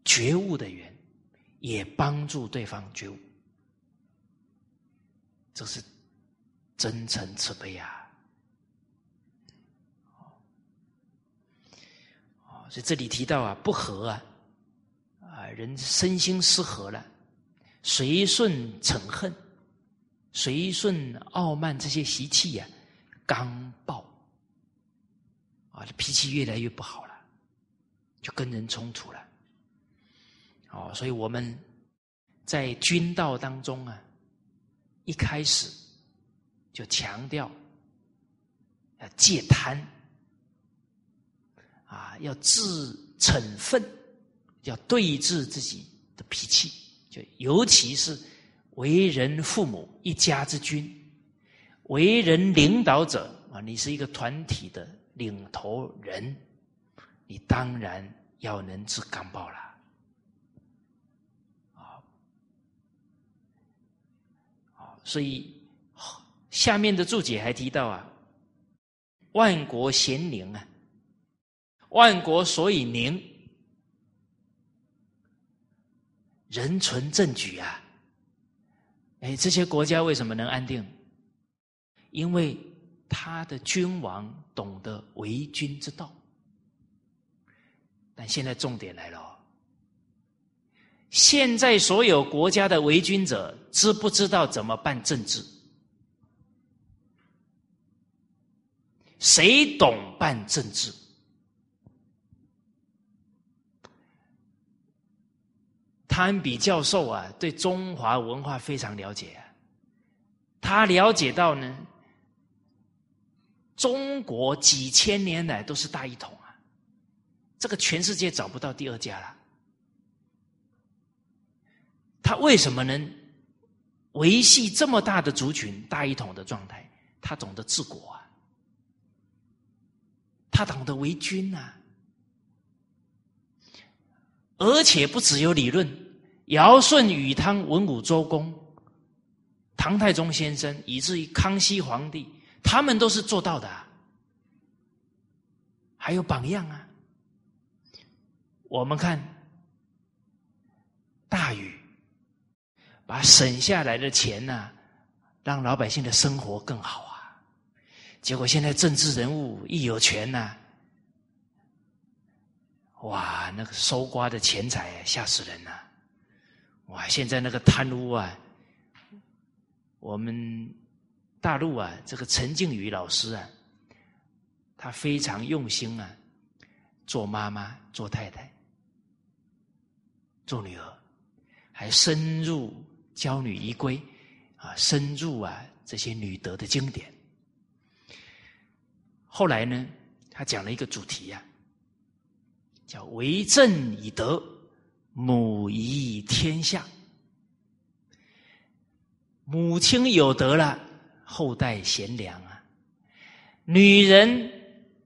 [SPEAKER 1] 觉悟的缘，也帮助对方觉悟。这是真诚慈悲啊！哦，所以这里提到啊，不和啊，啊，人身心失和了，随顺嗔恨，随顺傲慢这些习气呀，刚暴啊，脾气越来越不好了，就跟人冲突了。哦，所以我们在军道当中啊。一开始就强调要戒贪啊，要自惩愤，要对治自己的脾气，就尤其是为人父母、一家之君、为人领导者啊，你是一个团体的领头人，你当然要能治刚暴了。所以下面的注解还提到啊，万国咸宁啊，万国所以宁，人存正举啊。哎，这些国家为什么能安定？因为他的君王懂得为君之道。但现在重点来了。现在所有国家的为君者知不知道怎么办政治？谁懂办政治？潘比教授啊，对中华文化非常了解啊。他了解到呢，中国几千年来都是大一统啊，这个全世界找不到第二家了。他为什么能维系这么大的族群大一统的状态？他懂得治国啊，他懂得为君呐，而且不只有理论，尧舜禹汤文武周公、唐太宗先生，以至于康熙皇帝，他们都是做到的，还有榜样啊。我们看大禹。把省下来的钱呢，让老百姓的生活更好啊！结果现在政治人物一有权呢，哇，那个搜刮的钱财吓死人了！哇，现在那个贪污啊，我们大陆啊，这个陈静宇老师啊，他非常用心啊，做妈妈、做太太、做女儿，还深入教女仪规啊，深入啊这些女德的经典。后来呢，他讲了一个主题呀，叫“为政以德，母仪天下”。母亲有德了，后代贤良啊。女人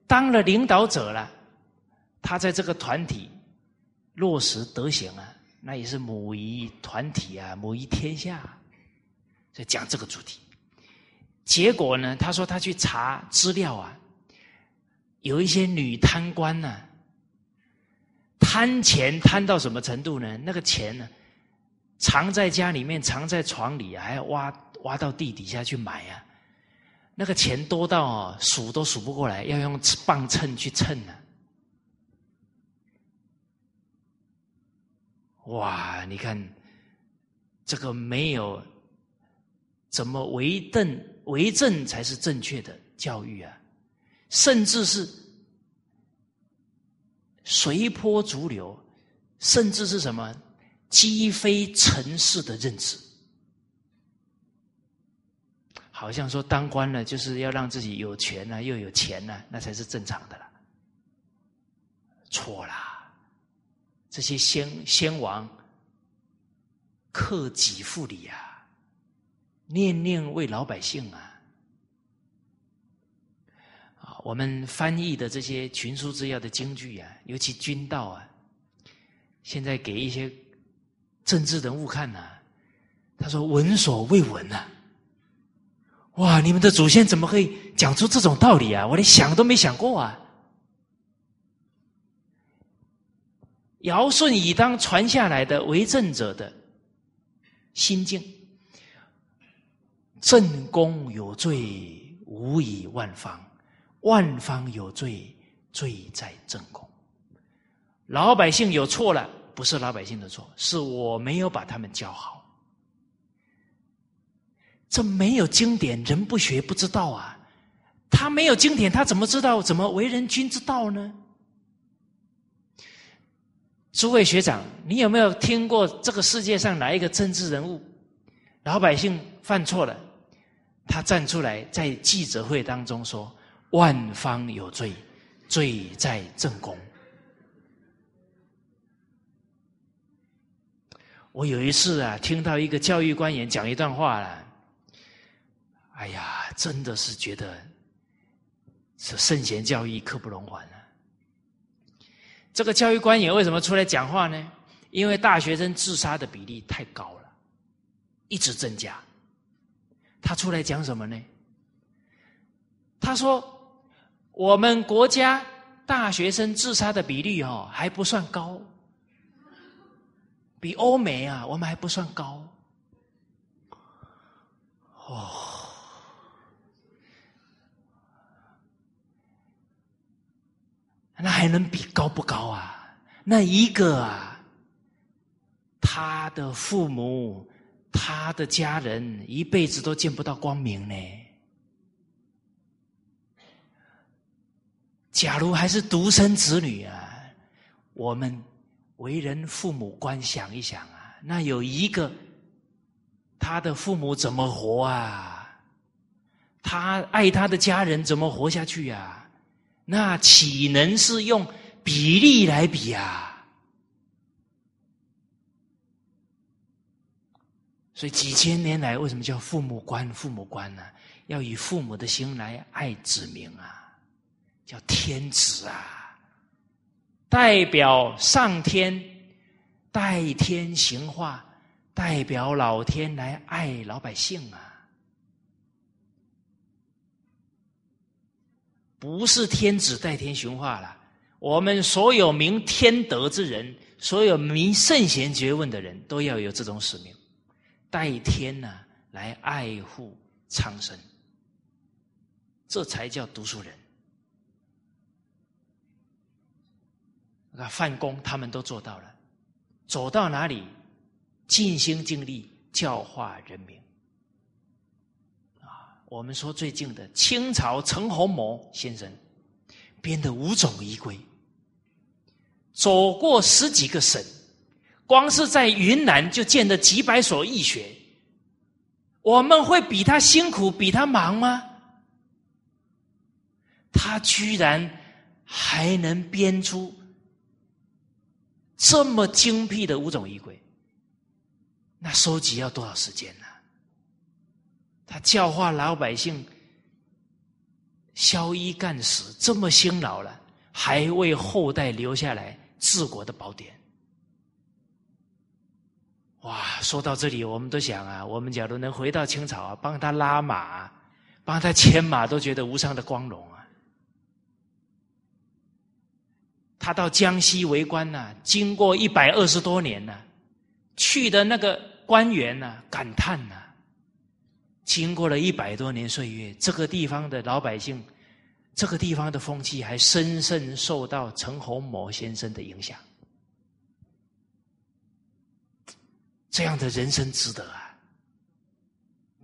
[SPEAKER 1] 当了领导者了，她在这个团体落实德行啊，那也是母仪团体啊，母仪天下。在讲这个主题，结果呢，他说他去查资料啊，有一些女贪官呢，贪钱贪到什么程度呢？那个钱呢？藏在家里面，藏在床里，还要挖挖到地底下去买啊！那个钱多到数都数不过来，要用磅秤去称呢。哇！你看这个没有怎么为政为政才是正确的教育啊！甚至是随波逐流，甚至是什么？积非成是的认知，好像说当官呢，就是要让自己有权啊，又有钱啊，那才是正常的了。错啦！这些先先王克己复礼啊，念念为老百姓啊！啊，我们翻译的这些群书之要的京剧啊，尤其军道啊，现在给一些。政治人物看呐，他说闻所未闻呐！哇，你们的祖先怎么会讲出这种道理啊？我连想都没想过啊！尧舜禹当传下来的为政者的心境，正宫有罪，无以万方；万方有罪，罪在正宫。老百姓有错了。不是老百姓的错，是我没有把他们教好。这没有经典，人不学不知道啊。他没有经典，他怎么知道怎么为人君之道呢？诸位学长，你有没有听过这个世界上哪一个政治人物，老百姓犯错了，他站出来在记者会当中说：“万方有罪，罪在正宫。”我有一次啊，听到一个教育官员讲一段话了，哎呀，真的是觉得是圣贤教育刻不容缓啊。这个教育官员为什么出来讲话呢？因为大学生自杀的比例太高了，一直增加。他出来讲什么呢？他说：“我们国家大学生自杀的比例哦，还不算高。”比欧美啊，我们还不算高。哦，那还能比高不高啊？那一个啊，他的父母、他的家人一辈子都见不到光明呢。假如还是独生子女啊，我们。为人父母官，想一想啊，那有一个他的父母怎么活啊？他爱他的家人怎么活下去呀？那岂能是用比例来比啊？所以几千年来，为什么叫父母官？父母官呢？要以父母的心来爱子民啊，叫天子啊。代表上天，代天行化，代表老天来爱老百姓啊！不是天子代天行化了，我们所有明天德之人，所有明圣贤学问的人都要有这种使命，代天呢来爱护苍生，这才叫读书人。那范公他们都做到了，走到哪里尽心尽力教化人民。啊，我们说最近的清朝陈洪谋先生编的五种仪规，走过十几个省，光是在云南就建了几百所义学。我们会比他辛苦、比他忙吗？他居然还能编出这么精辟的五种仪轨，那收集要多少时间呢？他教化老百姓，消衣干食，这么辛劳了，还为后代留下来治国的宝典。哇，说到这里，我们都想啊，我们假如能回到清朝啊，帮他拉马，帮他牵马，都觉得无上的光荣啊。他到江西为官呐，经过一百二十多年呐，去的那个官员呐，感叹呐。经过了一百多年岁月，这个地方的老百姓，这个地方的风气还深深受到陈洪谋先生的影响。这样的人生值得啊！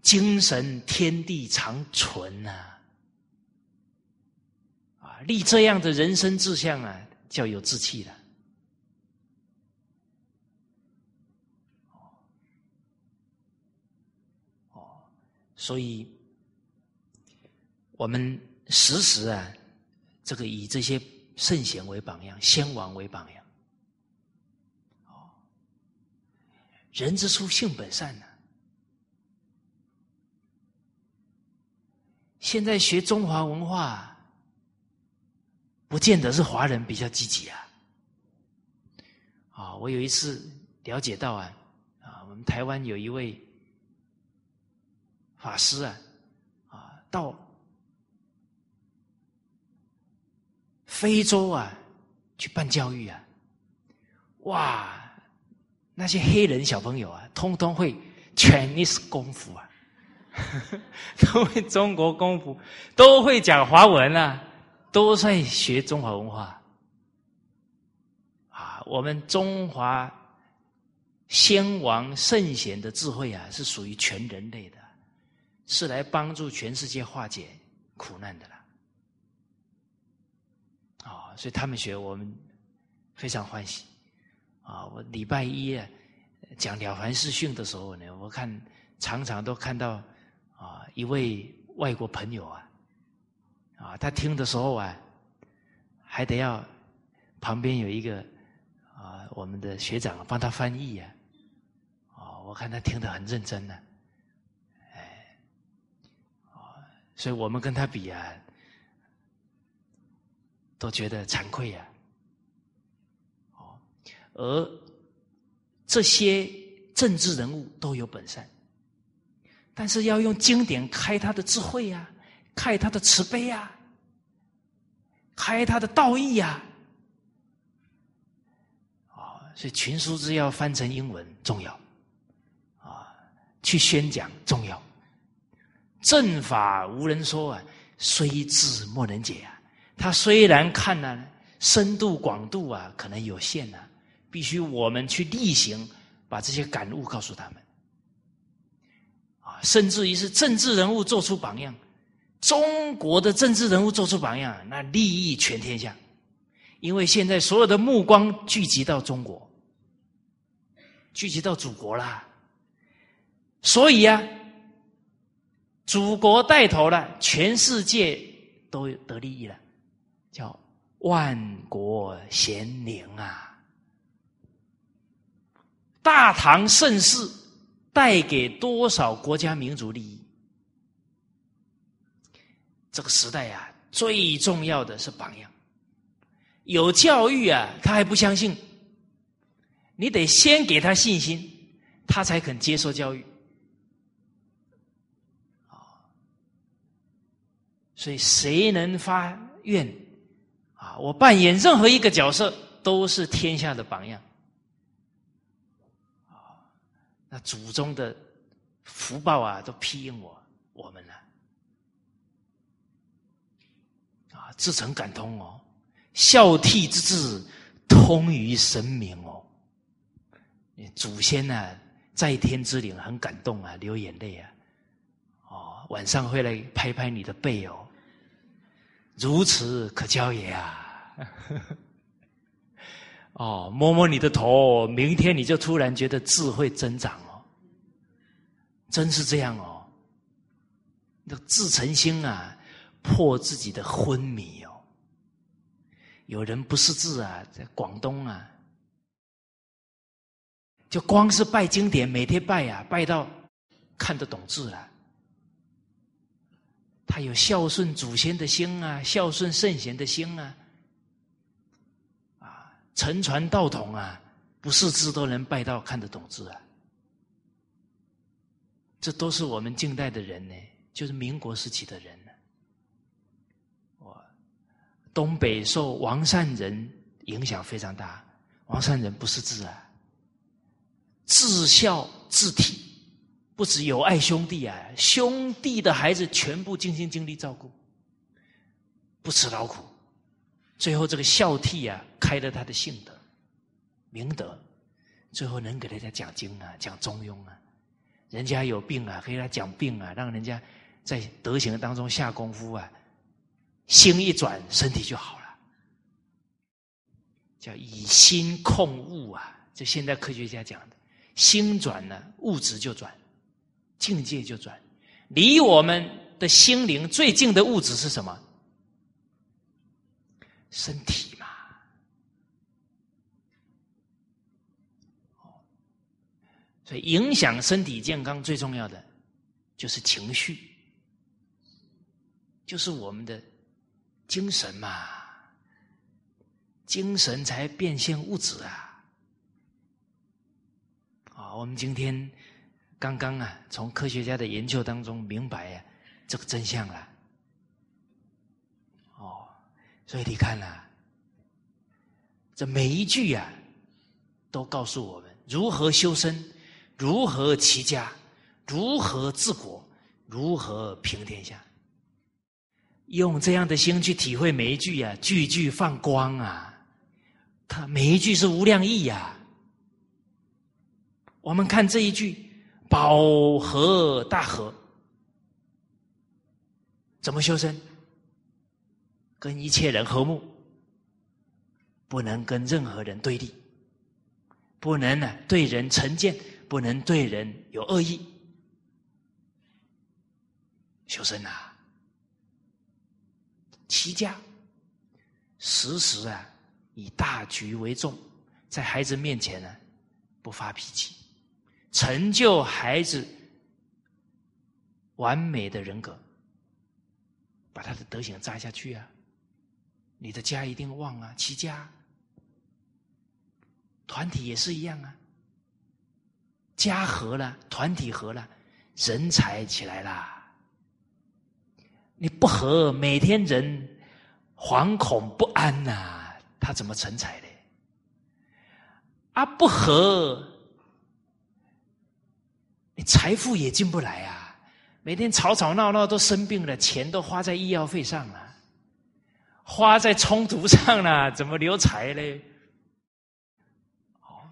[SPEAKER 1] 精神天地长存呐！啊，立这样的人生志向啊，叫有志气的。哦所以，我们时时啊，这个以这些圣贤为榜样，先王为榜样。哦，人之初，性本善呢。现在学中华文化，不见得是华人比较积极啊。啊，我有一次了解到啊，啊，我们台湾有一位。法师啊，啊，到非洲啊去办教育啊，哇，那些黑人小朋友啊，通通会 Chinese 功夫啊，[laughs] 都会中国功夫，都会讲华文啊，都在学中华文化啊。我们中华先王圣贤的智慧啊，是属于全人类的。是来帮助全世界化解苦难的啦，啊，所以他们学我们非常欢喜啊！我礼拜一啊讲《了凡四训》的时候呢，我看常常都看到啊一位外国朋友啊，啊，他听的时候啊，还得要旁边有一个啊我们的学长帮他翻译啊，哦，我看他听得很认真呢。所以我们跟他比啊，都觉得惭愧呀。哦，而这些政治人物都有本善，但是要用经典开他的智慧呀，开他的慈悲呀，开他的道义呀。啊，所以群书之要翻成英文重要，啊，去宣讲重要。正法无人说啊，虽智莫能解啊。他虽然看呢，深度广度啊，可能有限呐，必须我们去例行，把这些感悟告诉他们。啊，甚至于是政治人物做出榜样，中国的政治人物做出榜样，那利益全天下。因为现在所有的目光聚集到中国，聚集到祖国啦，所以呀。祖国带头了，全世界都得利益了，叫万国贤宁啊！大唐盛世带给多少国家民族利益？这个时代啊，最重要的是榜样。有教育啊，他还不相信，你得先给他信心，他才肯接受教育。啊所以，谁能发愿啊？我扮演任何一个角色，都是天下的榜样啊！那祖宗的福报啊，都庇应我我们了啊！至诚感通哦，孝悌之志通于神明哦。祖先呢，在天之灵很感动啊，流眼泪啊。哦，晚上会来拍拍你的背哦。如此可教也啊！[laughs] 哦，摸摸你的头，明天你就突然觉得智慧增长哦，真是这样哦。那自成心啊，破自己的昏迷哦。有人不识字啊，在广东啊，就光是拜经典，每天拜呀，拜到看得懂字了。他有孝顺祖先的心啊，孝顺圣贤的心啊，啊，承传道统啊，不识字都能拜到看得懂字啊。这都是我们近代的人呢，就是民国时期的人。东北受王善人影响非常大，王善人不识字啊，自孝自体。不止有爱兄弟啊，兄弟的孩子全部尽心尽力照顾，不辞劳苦，最后这个孝悌啊，开了他的性德、明德，最后能给人家讲经啊，讲中庸啊，人家有病啊，给他讲病啊，让人家在德行当中下功夫啊，心一转，身体就好了，叫以心控物啊，这现代科学家讲的，心转了，物质就转。境界就转，离我们的心灵最近的物质是什么？身体嘛。所以影响身体健康最重要的就是情绪，就是我们的精神嘛。精神才变现物质啊！啊，我们今天。刚刚啊，从科学家的研究当中明白呀，这个真相了。哦，所以你看啊，这每一句呀，都告诉我们如何修身，如何齐家，如何治国，如何平天下。用这样的心去体会每一句呀，句句放光啊，它每一句是无量意呀。我们看这一句。宝和大和，怎么修身？跟一切人和睦，不能跟任何人对立，不能呢对人成见，不能对人有恶意。修身呐，齐家，时时啊以大局为重，在孩子面前呢不发脾气。成就孩子完美的人格，把他的德行扎下去啊！你的家一定旺啊，齐家，团体也是一样啊。家和了，团体和了，人才起来啦。你不和，每天人惶恐不安呐，他怎么成才的？啊，不和。你财富也进不来啊！每天吵吵闹闹都生病了，钱都花在医药费上了，花在冲突上了，怎么留财嘞？哦，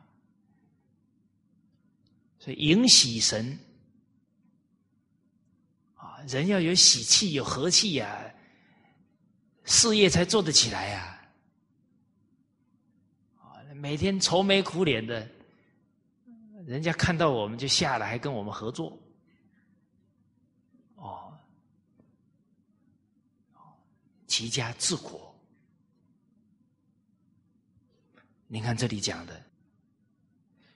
[SPEAKER 1] 所以迎喜神，人要有喜气、有和气呀，事业才做得起来呀！啊每天愁眉苦脸的。人家看到我们就下来，还跟我们合作，哦，齐家治国。你看这里讲的，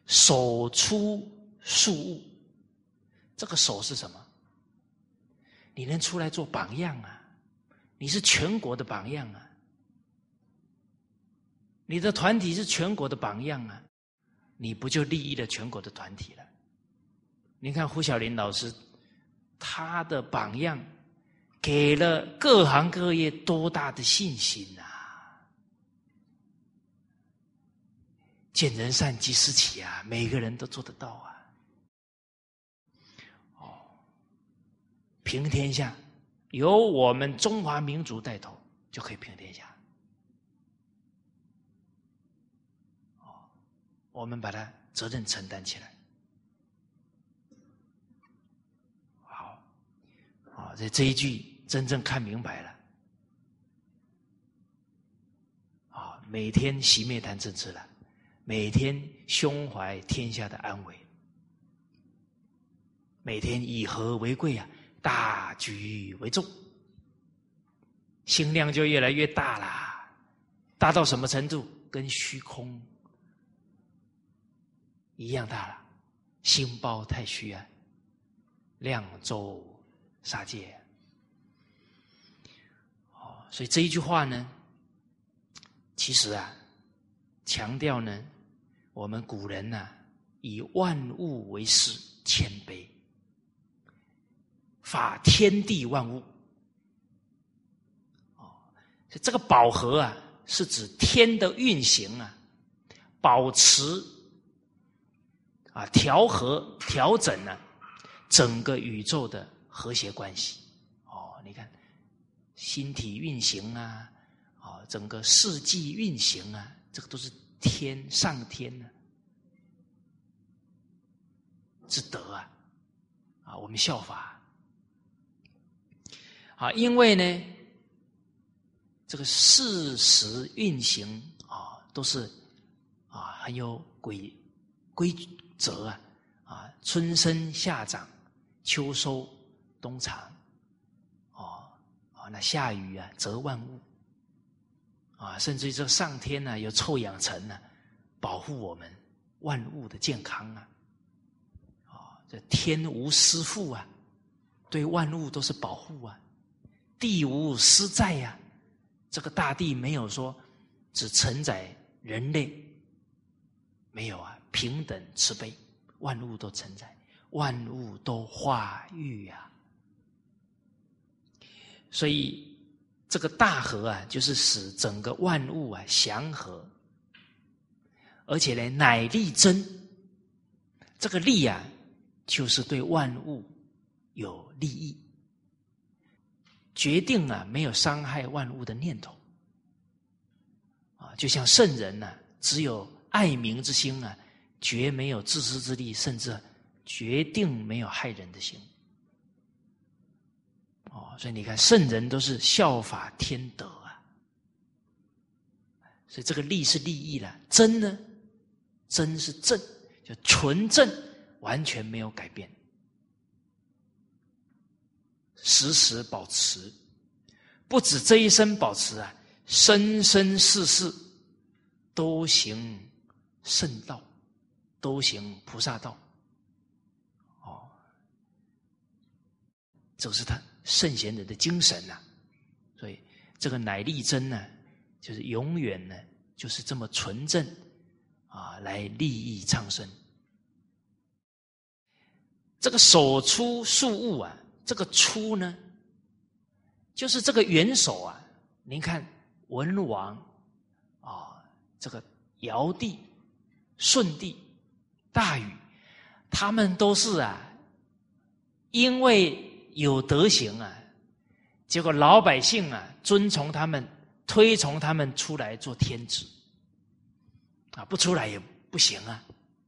[SPEAKER 1] 手出数物，这个手是什么？你能出来做榜样啊？你是全国的榜样啊！你的团体是全国的榜样啊！你不就利益了全国的团体了？你看胡小林老师，他的榜样给了各行各业多大的信心呐！见人善即思齐啊，每个人都做得到啊！哦，平天下由我们中华民族带头就可以平天下。我们把它责任承担起来，好，好，这这一句真正看明白了，啊，每天熄灭谈政治了，每天胸怀天下的安危，每天以和为贵啊，大局为重，心量就越来越大啦，大到什么程度？跟虚空一样大了，心包太虚啊，量周杀戒。哦，所以这一句话呢，其实啊，强调呢，我们古人呢，以万物为师，谦卑，法天地万物。哦，这个饱和啊。是指天的运行啊，保持啊调和调整呢整个宇宙的和谐关系。哦，你看，星体运行啊，啊，整个世纪运行啊，这个都是天上天呢之德啊，啊，我们效法啊，因为呢。这个事实运行啊，都是啊很有规规则啊啊，春生夏长，秋收冬藏，哦啊，那下雨啊则万物啊，甚至于这上天呢有臭氧层呢，保护我们万物的健康啊，啊，这天无私父啊，对万物都是保护啊，地无私在呀。这个大地没有说只承载人类，没有啊，平等慈悲，万物都承载，万物都化育呀。所以这个大河啊，就是使整个万物啊祥和，而且呢，乃利真。这个利啊，就是对万物有利益。决定啊，没有伤害万物的念头啊，就像圣人呢，只有爱民之心啊，绝没有自私之力，甚至决定没有害人的心。哦，所以你看，圣人都是效法天德啊，所以这个利是利益了，真呢，真是正，就纯正，完全没有改变。时时保持，不止这一生保持啊，生生世世都行圣道，都行菩萨道。哦，这是他圣贤人的精神呐。所以这个乃力真呢，就是永远呢，就是这么纯正啊，来利益苍生。这个手出数物啊。这个出呢，就是这个元首啊。您看文王啊，这个尧帝、舜帝、大禹，他们都是啊，因为有德行啊，结果老百姓啊尊崇他们，推崇他们出来做天子啊，不出来也不行啊。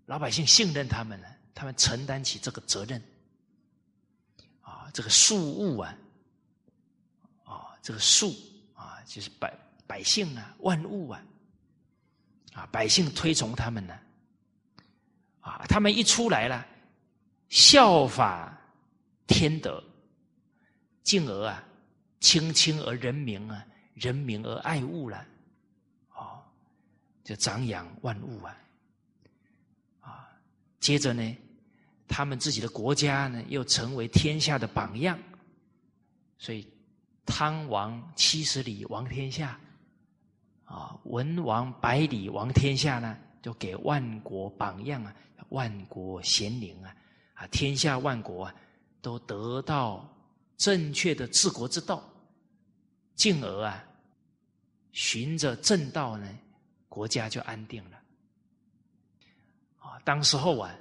[SPEAKER 1] 老百姓信任他们呢，他们承担起这个责任。这个庶物啊，啊，这个庶啊，就是百百姓啊，万物啊，啊，百姓推崇他们呢，啊，他们一出来了，效法天德，进而啊，亲亲而人民啊，人民而爱物了，哦，就长养万物啊，啊，接着呢。他们自己的国家呢，又成为天下的榜样，所以汤王七十里王天下，啊，文王百里王天下呢，就给万国榜样啊，万国贤灵啊，啊，天下万国啊，都得到正确的治国之道，进而啊，循着正道呢，国家就安定了。啊，当时候啊。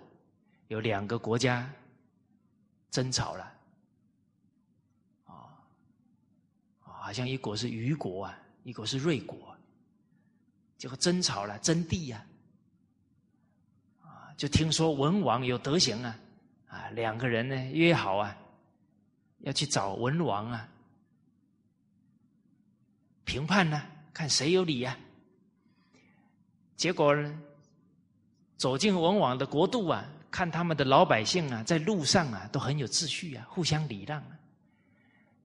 [SPEAKER 1] 有两个国家争吵了，啊，好像一国是虞国啊，一国是芮国，结果争吵了，争地呀，啊，就听说文王有德行啊，啊，两个人呢约好啊，要去找文王啊，评判呢，看谁有理呀，结果呢，走进文王的国度啊，看他们的老百姓啊，在路上啊都很有秩序啊，互相礼让啊。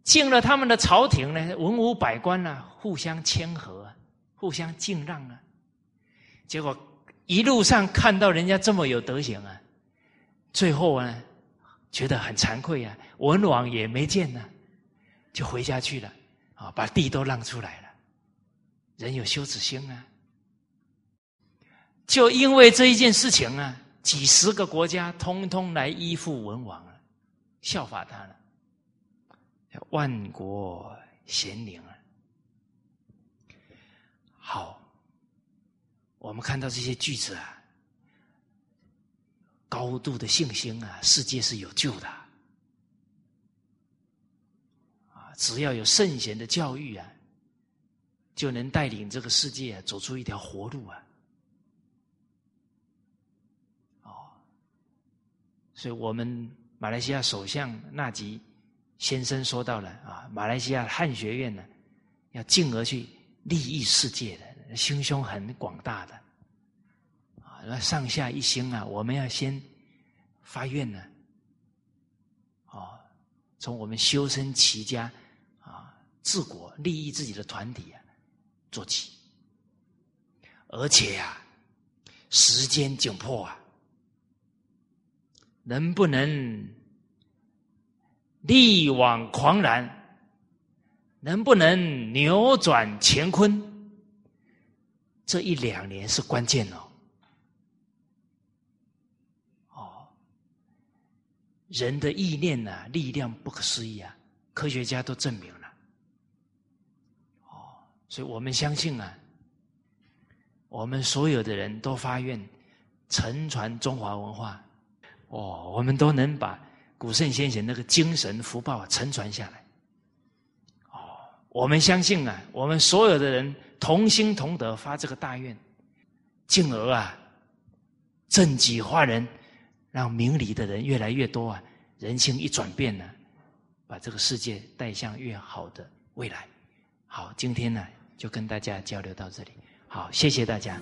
[SPEAKER 1] 进了他们的朝廷呢，文武百官啊，互相谦和，互相敬让啊。结果一路上看到人家这么有德行啊，最后呢，觉得很惭愧啊，文王也没见呢，就回家去了啊，把地都让出来了。人有羞耻心啊，就因为这一件事情啊，几十个国家通通来依附文王了，效法他了。万国贤灵啊，好，我们看到这些句子啊，高度的信心啊，世界是有救的啊！只要有圣贤的教育啊，就能带领这个世界走出一条活路啊！所以我们马来西亚首相纳吉。先生说到了啊，马来西亚汉学院呢，要进而去利益世界的，心胸很广大的啊，那上下一心啊，我们要先发愿呢，啊，从我们修身齐家啊，治国利益自己的团体啊做起，而且啊，时间紧迫啊，能不能？力挽狂澜，能不能扭转乾坤？这一两年是关键哦。哦，人的意念呢，力量不可思议啊！科学家都证明了。哦，所以我们相信啊，我们所有的人都发愿承传中华文化。哦，我们都能把。古圣先贤那个精神福报承传下来，哦，我们相信啊，我们所有的人同心同德发这个大愿，进而啊，正己化人，让明理的人越来越多啊，人心一转变呢，把这个世界带向越好的未来。好，今天呢就跟大家交流到这里，好，谢谢大家。